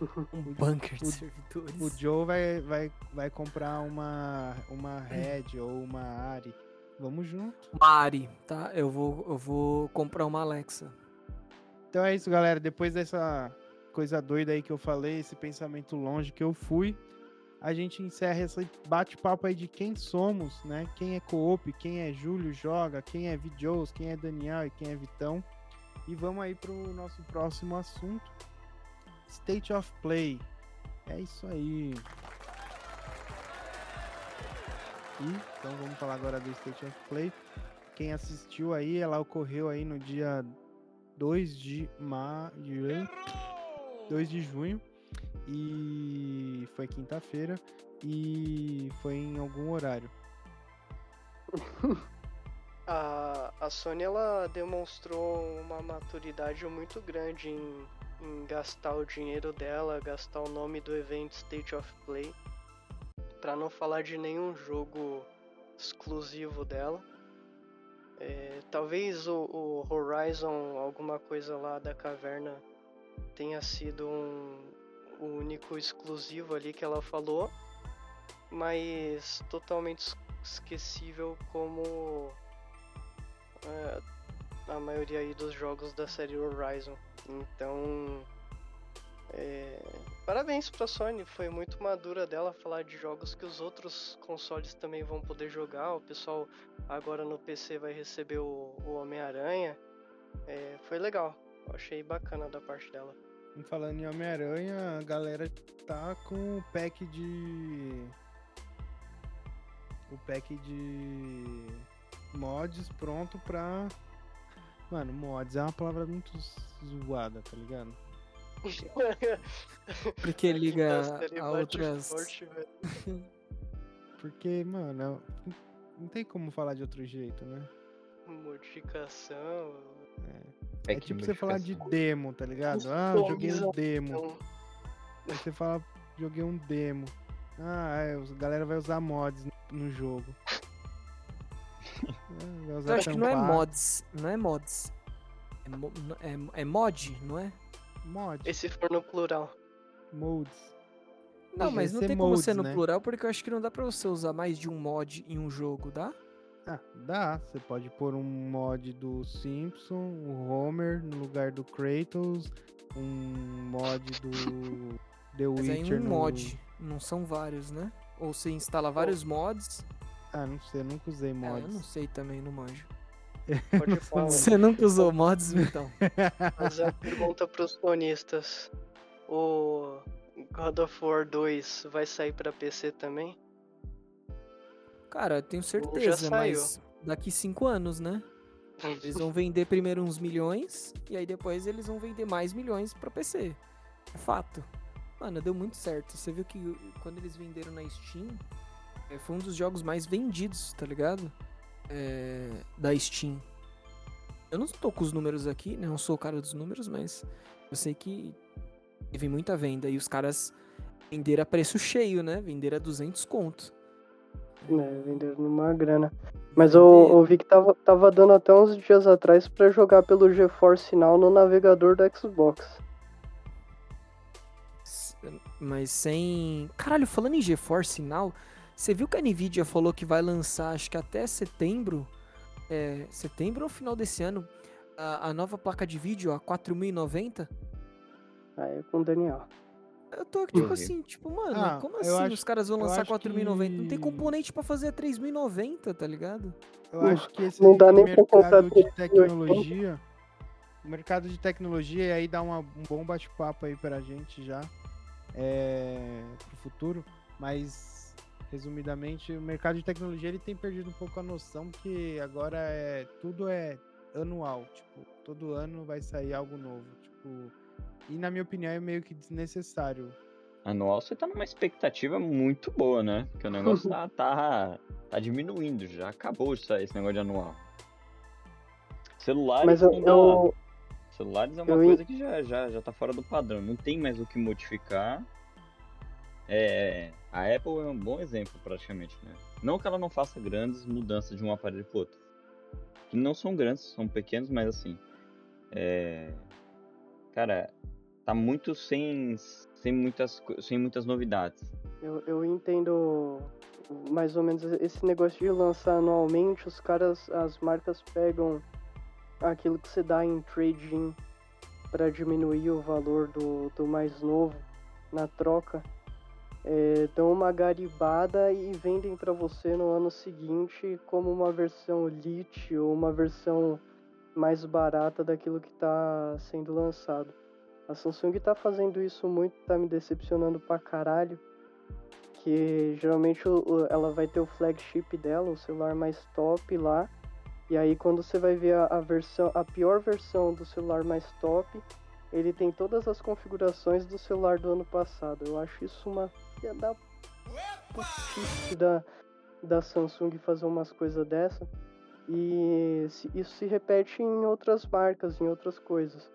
Um bunker de o- servidores. O Joe vai, vai, vai comprar uma, uma Red ou uma Ari. Vamos junto. Mari, tá? Eu vou, eu vou comprar uma Alexa. Então é isso, galera. Depois dessa coisa doida aí que eu falei, esse pensamento longe que eu fui, a gente encerra esse bate-papo aí de quem somos, né? Quem é Coop, quem é Júlio Joga, quem é Vidjos, quem é Daniel e quem é Vitão. E vamos aí pro nosso próximo assunto. State of Play. É isso aí. E, então vamos falar agora do State of Play. Quem assistiu aí, ela ocorreu aí no dia 2 de maio, 2 de junho e foi quinta-feira e foi em algum horário. A, a Sony ela demonstrou uma maturidade muito grande em, em gastar o dinheiro dela, gastar o nome do evento State of Play, para não falar de nenhum jogo exclusivo dela. É, talvez o, o Horizon, alguma coisa lá da caverna, tenha sido um, o único exclusivo ali que ela falou, mas totalmente es- esquecível como é, a maioria aí dos jogos da série Horizon. Então, é, parabéns pra Sony, foi muito madura dela falar de jogos que os outros consoles também vão poder jogar. O pessoal agora no PC vai receber o, o Homem-Aranha. É, foi legal, eu achei bacana da parte dela. Falando em Homem-Aranha, a galera tá com o pack de. O pack de mods pronto pra. Mano, mods é uma palavra muito zoada, tá ligado? Porque liga série a outras. forte. Porque, mano, não tem como falar de outro jeito, né? Modificação. É, que tipo você falar de demo, tá ligado? Ah, eu joguei um demo. Então, Aí você fala, joguei um demo. Ah, é, a galera vai usar mods no, no jogo. Eu acho que não é mods. Não é mods. É, mo- é, é mod, não é? Mod, e se for no plural? modes. Não, mas não tem como ser modes, no né? plural, porque eu acho que não dá pra você usar mais de um mod em um jogo, dá? Ah, dá. Você pode pôr um mod do Simpson, o Homer no lugar do Kratos, um mod do The Mas aí Witcher um no... mod, não são vários, né? Ou você instala vários mods. Ah, não sei, eu nunca usei É, mods. eu não sei também, não manjo. Pode falar. Você nunca usou mods, então? Fazer uma pergunta pros sonistas. O God of War 2 vai sair pra PC também? Cara, eu tenho já certeza, saiu. mas daqui cinco anos, né? Eles vão vender primeiro uns milhões e aí depois eles vão vender mais milhões pra PC. É fato. Mano, deu muito certo. Você viu que quando eles venderam na Steam, é, foi um dos jogos mais vendidos, tá ligado? É, da Steam. Eu não tô com os números aqui, né? Não sou o cara dos números, mas eu sei que teve muita venda. E os caras venderam a preço cheio, né? Venderam a 200 conto. né, venderam numa grana. Mas eu ouvi que tava, tava dando até uns dias atrás pra jogar pelo GeForce Now no navegador do Xbox. Mas sem. Caralho, falando em GeForce Now, você viu que a Nvidia falou que vai lançar, acho que até setembro, é, setembro ou final desse ano, a, a nova placa de vídeo, a 4090? Aí é com o Daniel. Eu tô tipo Uhum. assim, tipo, mano, Ah, como assim acho- os caras vão lançar acho 4090? Não tem que- componente pra fazer a 3090, tá ligado? Eu acho que esse Não dá nem mercado de 380. tecnologia, o mercado de tecnologia, e aí dá uma- um bom bate-papo aí pra gente já, é, pro futuro, mas resumidamente, o mercado de tecnologia ele tem perdido um pouco a noção que agora é tudo é anual, tipo, todo ano vai sair algo novo, tipo, e na minha opinião é meio que desnecessário. Anual você tá numa expectativa muito boa, né? Porque o negócio tá, tá, tá diminuindo, já acabou isso aí, esse negócio de anual. Celulares Mas eu, não dá- eu, Celulares é uma eu coisa que já, já, já tá fora do padrão, não tem mais o que modificar. É, a Apple é um bom exemplo, praticamente, né? Não que ela não faça grandes mudanças de um aparelho pro outro. Que não são grandes, são pequenos, mas assim. É, cara, tá muito sem, sem, muitas, sem muitas novidades. eu, eu entendo mais ou menos esse negócio de lançar anualmente, os caras, as marcas pegam aquilo que você dá em trading para diminuir o valor do, do mais novo na troca, é, dão uma garibada e vendem para você no ano seguinte como uma versão Lite ou uma versão mais barata daquilo que está sendo lançado. A Samsung tá fazendo isso muito, tá me decepcionando pra caralho. Que geralmente ela vai ter o flagship dela, o celular mais top lá. E aí quando você vai ver a versão, a pior versão do celular mais top, ele tem todas as configurações do celular do ano passado. Eu acho isso uma filha da putice da, da Samsung fazer umas coisas dessa. E se- isso se repete em outras marcas, em outras coisas.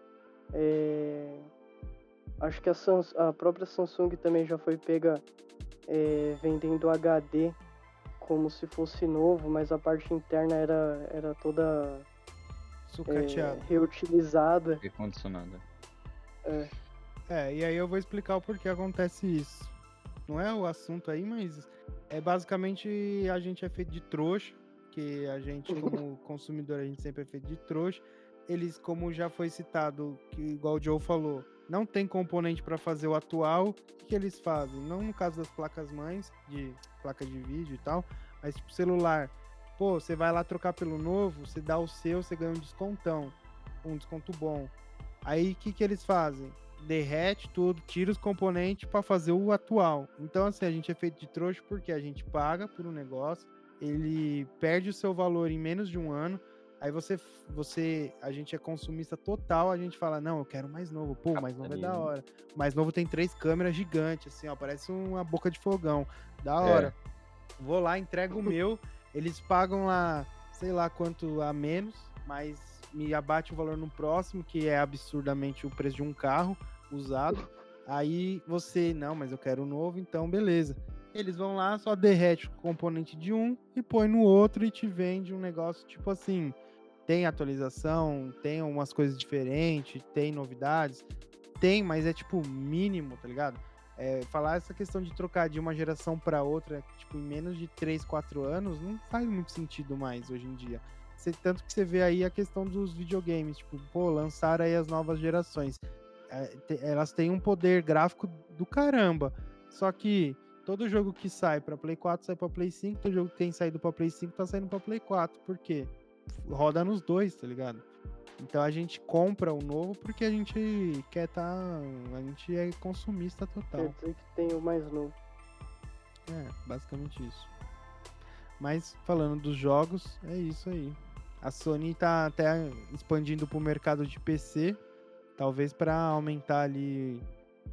É, Acho que a, a própria Samsung também já foi pega é, vendendo HD como se fosse novo, mas a parte interna era, era toda é, reutilizada. Recondicionada. É, e aí eu vou explicar o porquê acontece isso. Não é o assunto aí, mas é basicamente a gente é feito de trouxa, que a gente, como consumidor, a gente sempre é feito de trouxa. Eles, como já foi citado, que igual o Joe falou, não tem componente para fazer o atual. O que, que eles fazem? Não no caso das placas mães, de placa de vídeo e tal, mas tipo celular. Pô, você vai lá trocar pelo novo, você dá o seu, você ganha um descontão, um desconto bom. Aí o que, que eles fazem? derrete tudo, tira os componentes para fazer o atual. Então, assim, a gente é feito de trouxa porque a gente paga por um negócio, ele perde o seu valor em menos de um ano. Aí você, você, a gente é consumista total, a gente fala, não, eu quero mais novo. Pô, mais novo é da hora. Mais novo tem três câmeras gigantes, assim, ó, parece uma boca de fogão. Da É. hora. Vou lá, entrego o meu, eles pagam lá, sei lá quanto a menos, mas me abate o valor no próximo, que é absurdamente o preço de um carro usado. Aí você, não, mas eu quero o novo, então beleza. Eles vão lá, só derrete o componente de um e põe no outro e te vende um negócio tipo assim. Tem atualização, tem umas coisas diferentes, tem novidades. Tem, mas é tipo mínimo, tá ligado? É, falar essa questão de trocar de uma geração para outra, tipo, em menos de 3, 4 anos, não faz muito sentido mais hoje em dia. Cê- tanto que você vê aí a questão dos videogames, tipo, pô, lançaram aí as novas gerações. É, te- elas têm um poder gráfico do caramba. Só que todo jogo que sai pra Play 4 sai pra Play 5, todo jogo que tem saído pra Play 5 tá saindo pra Play 4. Por quê? roda nos dois, tá ligado? Então a gente compra o novo porque a gente quer tá. A gente é consumista Quer total. dizer que tem o mais novo. É, basicamente isso. Mas falando dos jogos, é isso aí. A Sony tá até expandindo pro mercado de PC, talvez pra aumentar ali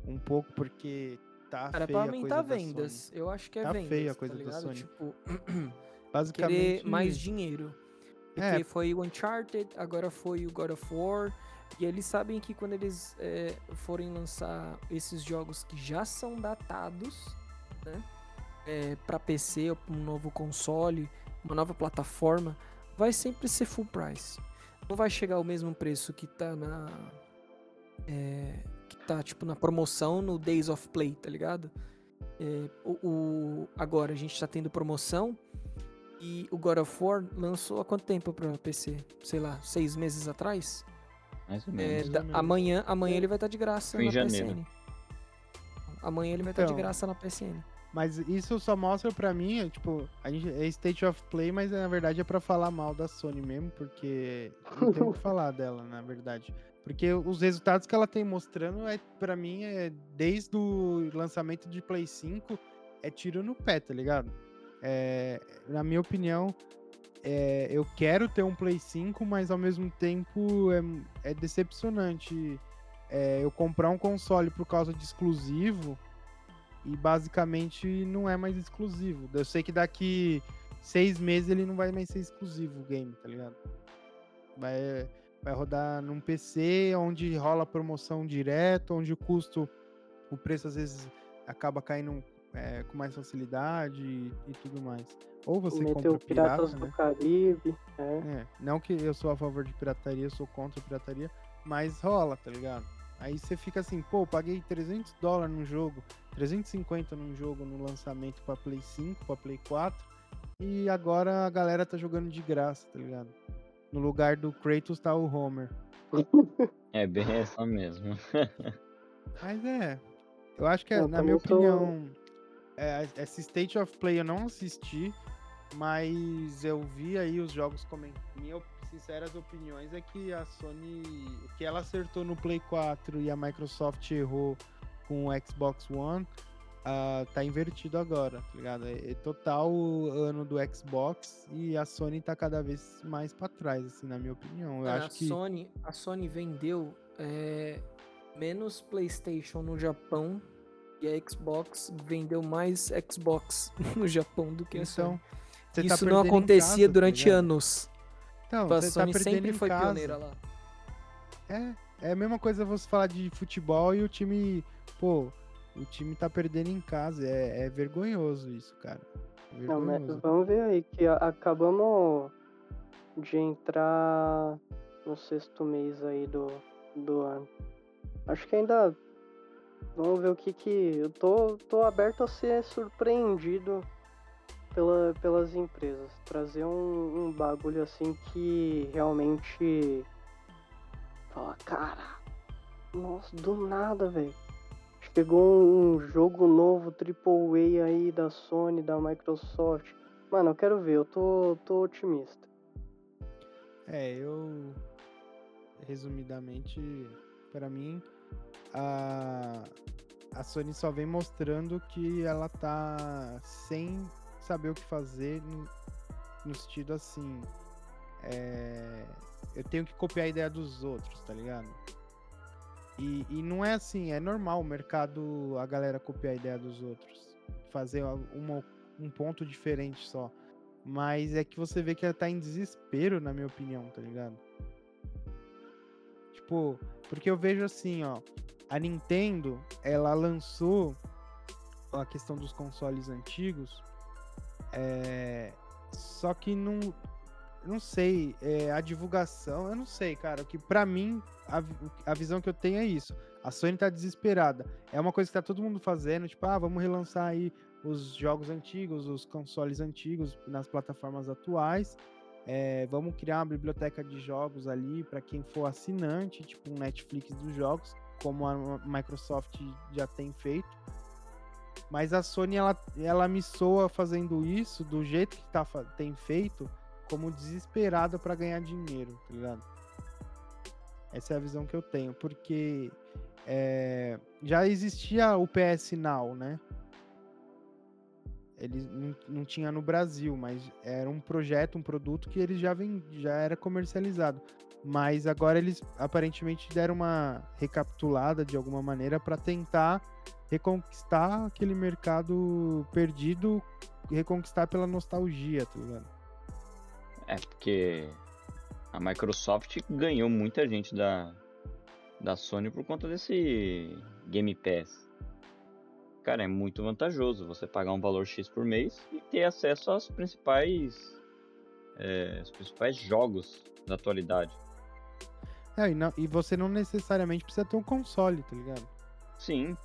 um pouco, porque tá Cara, feia pra a aumentar coisa da vendas. Sony. Eu acho que é Tá vendas. feia a coisa tá da? Sony. Tipo, Basicamente, querer mais dinheiro. Porque É. foi o Uncharted, agora foi o God of War. E eles sabem que quando eles é, forem lançar esses jogos que já são datados, né? É, para PC um novo console, uma nova plataforma, vai sempre ser full price. Não vai chegar ao mesmo preço que tá na. é, que tá tipo na promoção no Days of Play, tá ligado? É, o, o- agora a gente tá tendo promoção e o God of War lançou há quanto tempo pra PC? Sei lá, seis meses atrás? Mais ou É, menos. Ou da- amanhã, amanhã ele vai estar de graça Foi em na janeiro. PSN. Amanhã ele vai estar de Então. graça na PSN. Mas isso só mostra pra mim, é, tipo, a gente é State of Play, mas na verdade é pra falar mal da Sony mesmo, porque não tem o que falar dela, na verdade. Porque os resultados que ela tem mostrando, é, para mim, é desde o lançamento de Play 5, é tiro no pé, tá ligado? É, na minha opinião, é, eu quero ter um Play 5, mas ao mesmo tempo é, é decepcionante é, eu comprar um console por causa de exclusivo e basicamente não é mais exclusivo. Eu sei que daqui seis meses ele não vai mais ser exclusivo o game, tá ligado? Vai, vai rodar num PC onde rola promoção direto, onde o custo, o preço às vezes acaba caindo é, com mais facilidade e, e tudo mais. Ou você Meteu compra Piratas pirata, do né? Caribe. É. É, não que eu sou a favor de pirataria, eu sou contra a pirataria, mas rola, tá ligado? Aí você fica assim, pô, paguei 300 dólares num jogo, 350 num jogo no lançamento pra Play 5, pra Play 4, e agora a galera tá jogando de graça, tá ligado? No lugar do Kratos tá o Homer. É bem essa mesmo. Mas é, eu acho que, é, Eu na minha tô- opinião, é, esse State of Play eu não assisti, mas eu vi aí os jogos comentando. Minha sinceras opiniões é que a Sony, o que ela acertou no Play 4 e a Microsoft errou com o Xbox One, ah, tá invertido agora, tá ligado? É, é total o ano do Xbox e a Sony tá cada vez mais pra trás, assim, na minha opinião. Eu Cara, acho a, que Sony, a Sony vendeu é, menos PlayStation no Japão e a Xbox vendeu mais Xbox no Japão do que a Sony. então tá Isso não perdendo em acontecia tá durante ligado? anos. Então, Tipo, a você tá Sony perdendo sempre em foi casa. pioneira lá. É, é a mesma coisa você falar de futebol e o time, pô, o time tá perdendo em casa. É, é vergonhoso isso, cara. É Não, mas vergonhoso. vamos ver aí, que acabamos de entrar no sexto mês aí do, do ano. Acho que ainda. Vamos ver o que que. Eu tô, tô aberto a ser surpreendido pela, pelas empresas. Trazer um, um bagulho assim que realmente. Fala, cara. Nossa, do nada, velho. Chegou um jogo novo, AAA aí da Sony, da Microsoft. Mano, eu quero ver, eu tô, tô otimista. É, eu. Resumidamente, pra mim, a, a Sony só vem mostrando que ela tá sem saber o que fazer no, sentido assim. é, eu tenho que copiar a ideia dos outros, tá ligado? E, e não é assim, é normal o mercado, a galera copiar a ideia dos outros. Fazer uma, um ponto diferente só. Mas é que você vê que ela tá em desespero, na minha opinião, tá ligado? Tipo, porque eu vejo assim, ó. A Nintendo, ela lançou a questão dos consoles antigos. É, só que não. Não sei, é, a divulgação, eu não sei, cara. Que pra mim, a, a visão que eu tenho é isso. A Sony tá desesperada. É uma coisa que tá todo mundo fazendo, tipo, ah, vamos relançar aí os jogos antigos, os consoles antigos nas plataformas atuais. É, vamos criar uma biblioteca de jogos ali para quem for assinante, tipo um Netflix dos jogos, como a Microsoft já tem feito. Mas a Sony ela, ela me soa fazendo isso do jeito que tá, tem feito, como desesperada pra ganhar dinheiro, tá ligado? Essa é a visão que eu tenho, porque é, já existia o PS Now, né? Ele não, não tinha no Brasil, mas era um projeto, um produto que ele já, vem, já era comercializado. Mas agora eles aparentemente deram uma recapitulada de alguma maneira para tentar reconquistar aquele mercado perdido, reconquistar pela nostalgia, tá ligado? É porque a Microsoft ganhou muita gente da, da Sony por conta desse Game Pass. Cara, é muito vantajoso você pagar um valor X por mês e ter acesso aos principais, é, os principais jogos da atualidade. É, e, não- e você não necessariamente precisa ter um console, tá ligado? Sim,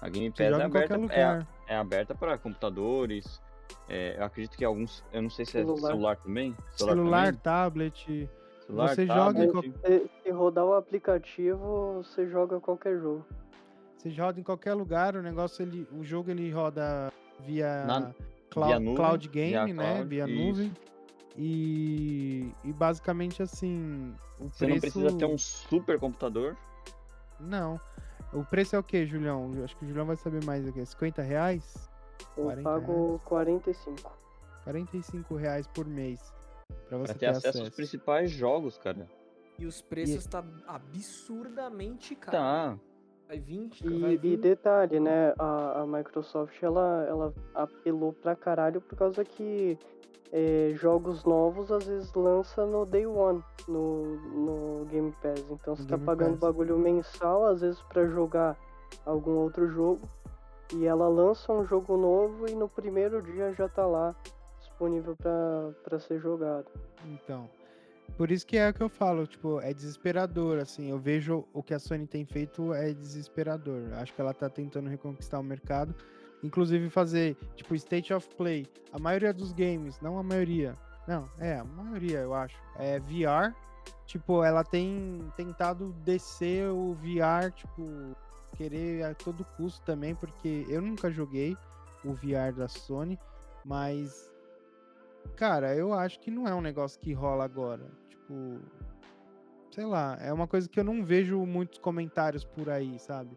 a Game Você Pass é joga em aberta, qualquer é, lugar. é aberta para computadores. é, eu acredito que alguns, eu não sei se é Celular. celular também. Celular, também? tablet. Celular, você joga em tablet. Se, se rodar o aplicativo, você joga qualquer jogo. Você roda em qualquer lugar, o negócio ele, o jogo ele roda via, Na- cloud, via nuvem, cloud via game, né? cloud, via isso. nuvem. E, e basicamente assim, o Você preço não precisa ter um super computador. Não. O preço é o que, Julião? Acho que o Julião vai saber mais aqui. 50 reais? Eu 40 pago 45. 45 reais por mês. Pra você Pra ter acesso, aos principais jogos, cara. E os preços tá absurdamente caro. Tá. Vai 20, vai E, 20. e detalhe, né? A, a Microsoft ela, ela apelou pra caralho por causa que é, jogos novos às vezes lança no Day One no, no Game Pass. Então você tá Game pagando Pass. bagulho mensal, às vezes pra jogar algum outro jogo. E ela lança um jogo novo e no primeiro dia já tá lá disponível pra ser jogado. Então. Por isso que é o que eu falo, tipo, é desesperador, assim. Eu vejo o que a Sony tem feito é desesperador. Acho que ela tá tentando reconquistar o mercado. Inclusive fazer, tipo, State of Play. A maioria dos games, não a maioria. Não, é, a maioria, eu acho. É VR. Tipo, ela tem tentado descer o VR, tipo, querer a todo custo também, porque eu nunca joguei o VR da Sony, mas Cara, eu acho que não é um negócio que rola agora. Tipo, sei lá, é uma coisa que eu não vejo muitos comentários por aí, sabe?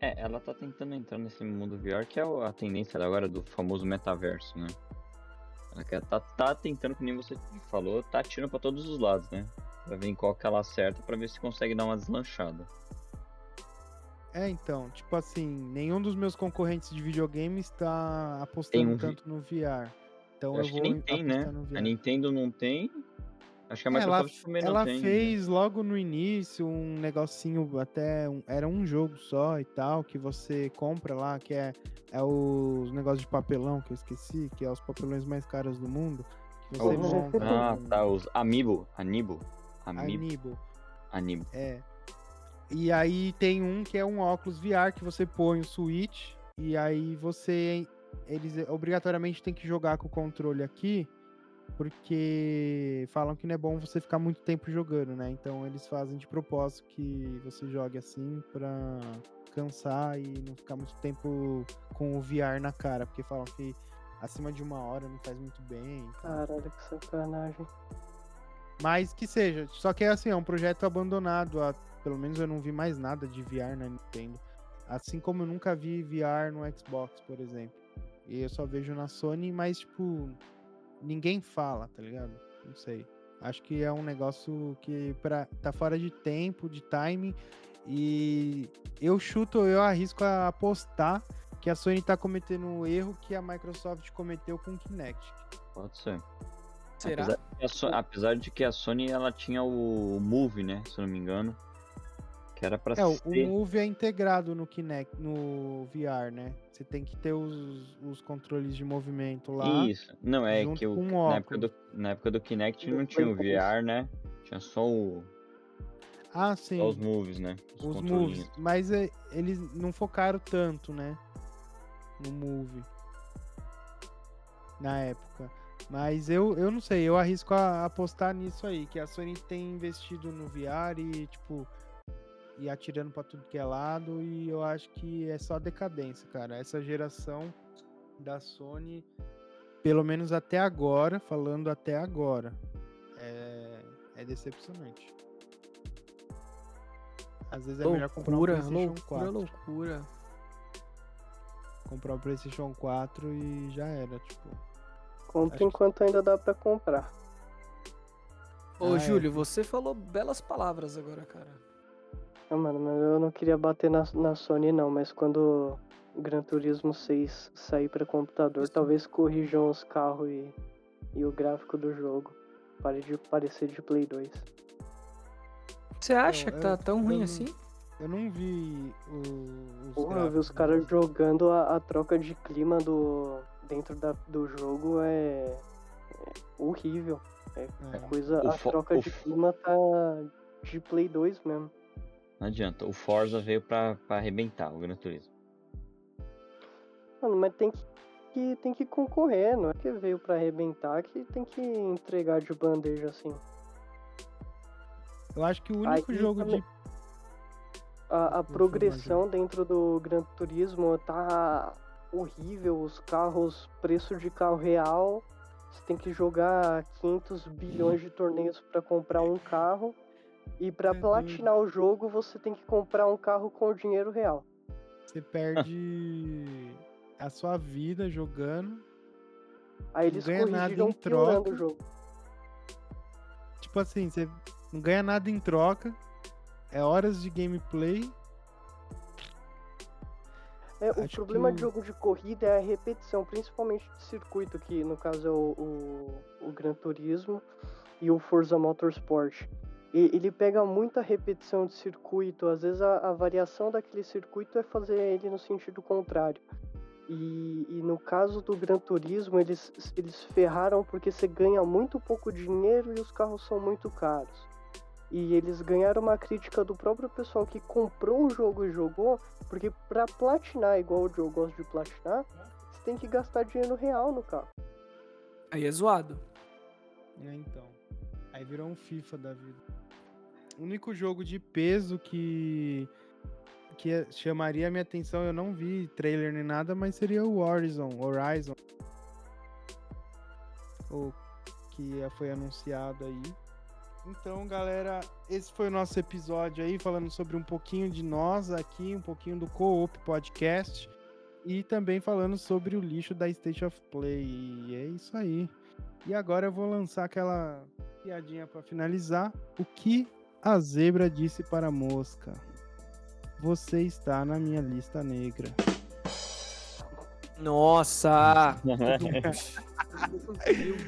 É, ela tá tentando entrar nesse mundo VR, que é a tendência agora do famoso metaverso, né? Ela quer, tá, tá tentando, que nem você falou, tá atirando pra todos os lados, né? Pra ver em qual que ela acerta pra ver se consegue dar uma deslanchada. É, então, tipo assim, nenhum dos meus concorrentes de videogame está apostando um tanto no VR. Então Eu eu, acho que vou nem tem, né? A Nintendo não tem. Acho que a É, ela Microsoft também não ela tem. né? fez logo no início um negocinho, até um- era um jogo só e tal, que você compra lá, que é, é os negócios de papelão que eu esqueci, que é os papelões mais caros do mundo. Que você Oh. monta Ah, um tá. Os Amiibo. Amiibo. Amiibo. Amiibo. Amiibo. É. E aí tem um que é um óculos VR que você põe o Switch e aí você eles obrigatoriamente tem que jogar com o controle aqui, porque falam que não é bom você ficar muito tempo jogando, né? Então eles fazem de propósito que você jogue assim pra cansar e não ficar muito tempo com o VR na cara, porque falam que acima de uma hora não faz muito bem. e tal. Caralho, que sacanagem. Mas que seja. Só que assim, é um projeto abandonado. há- pelo menos eu não vi mais nada de VR na Nintendo. Assim como eu nunca vi VR no Xbox, por exemplo. E eu só vejo na Sony, mas tipo, ninguém fala, tá ligado? Não sei. Acho que é um negócio que pra, tá fora de tempo, de timing. E eu chuto, eu arrisco a apostar que a Sony tá cometendo o erro que a Microsoft cometeu com o Kinect. Pode ser. Será? Apesar, de que a So- apesar de que a Sony ela tinha o Move, né? Se eu não me engano. Que era pra É, o, o ser. Move é integrado no Kinect, no VR, né? Você tem que ter os, os controles de movimento lá. Isso. Não, é que o na, época do, na época do Kinect não tinha o VR, né? Tinha só, o, Ah, sim. só os moves, né? os controlinhos. moves. Mas é, eles não focaram tanto, né? No Move. Na época. Mas eu, eu não sei, eu arrisco a apostar nisso aí, que a Sony tem investido no VR e, tipo, e atirando pra tudo que é lado, e eu acho que é só decadência, cara. Essa geração da Sony pelo menos até agora, falando até agora, é, é decepcionante. Às vezes é melhor comprar um Loucura, PlayStation loucura, 4. loucura. Comprar um PlayStation 4 e já era, tipo. Compre Acho que- enquanto ainda dá pra comprar. Ô, Ah, é. Júlio, você falou belas palavras agora, cara. Ah, mano, mas eu não queria bater na, na Sony não, mas quando o Gran Turismo 6 sair pra computador, talvez corrijam os carros e, e o gráfico do jogo. Pare de parecer de Play 2. Você acha Eu- que tá eu- tão eu ruim assim? Eu não vi o, os Porra, eu vi os gráficos caras do- jogando a, a troca de clima do dentro da, do jogo é, é horrível. É. A coisa, O a troca de clima tá de Play 2 mesmo. Não adianta. O Forza veio pra, pra arrebentar o Gran Turismo. Mano, mas tem que, que- tem que concorrer, não é que veio pra arrebentar que tem que entregar de bandeja assim. Eu acho que o único Aí jogo também- de. A, a progressão dentro do Gran Turismo tá horrível, os carros, preço de carro real. Você tem que jogar 500 bilhões de torneios pra comprar um carro. E É doido. platinar o jogo, você tem que comprar um carro com dinheiro real. Você perde a sua vida jogando. Aí eles ganha nada em troca. o jogo. Tipo assim, você não ganha nada em troca. É horas de gameplay. É, o problema que de o- jogo de corrida é a repetição, principalmente de circuito, que no caso é o, o, o Gran Turismo e o Forza Motorsport. E, ele pega muita repetição de circuito, às vezes a, a variação daquele circuito é fazer ele no sentido contrário. E, e no caso do Gran Turismo, eles, eles ferraram porque você ganha muito pouco dinheiro e os carros são muito caros. E eles ganharam uma crítica do próprio pessoal que comprou o jogo e jogou, porque pra platinar, igual o Joe gosta de platinar, você tem que gastar dinheiro real no carro. Aí é zoado. É, então. Aí virou um FIFA da vida. Único jogo de peso que que chamaria a minha atenção, eu não vi trailer nem nada, mas seria o Horizon, Horizon. O que foi anunciado aí. Então, galera, esse foi o nosso episódio aí, falando sobre um pouquinho de nós aqui, um pouquinho do Co-op Podcast e também falando sobre o lixo da State of Play. E é isso aí. E agora eu vou lançar aquela piadinha pra finalizar. O que a zebra disse para a mosca? Você está na minha lista negra. Nossa! Meu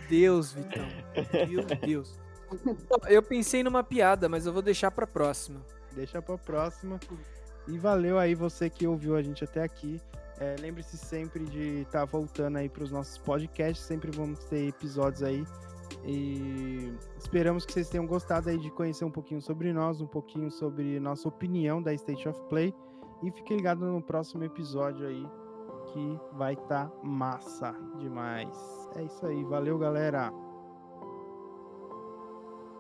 Deus, Vitão. Meu Deus. Eu pensei numa piada, mas eu vou deixar pra próxima. Deixa pra próxima. E valeu aí você que ouviu a gente até aqui. É, Lembre-se sempre de estar voltando aí para os nossos podcasts. Sempre vamos ter episódios aí. E esperamos que vocês tenham gostado aí de conhecer um pouquinho sobre nós, um pouquinho sobre nossa opinião da State of Play. E fique ligado no próximo episódio aí, que vai estar massa demais. É isso aí. Valeu, galera.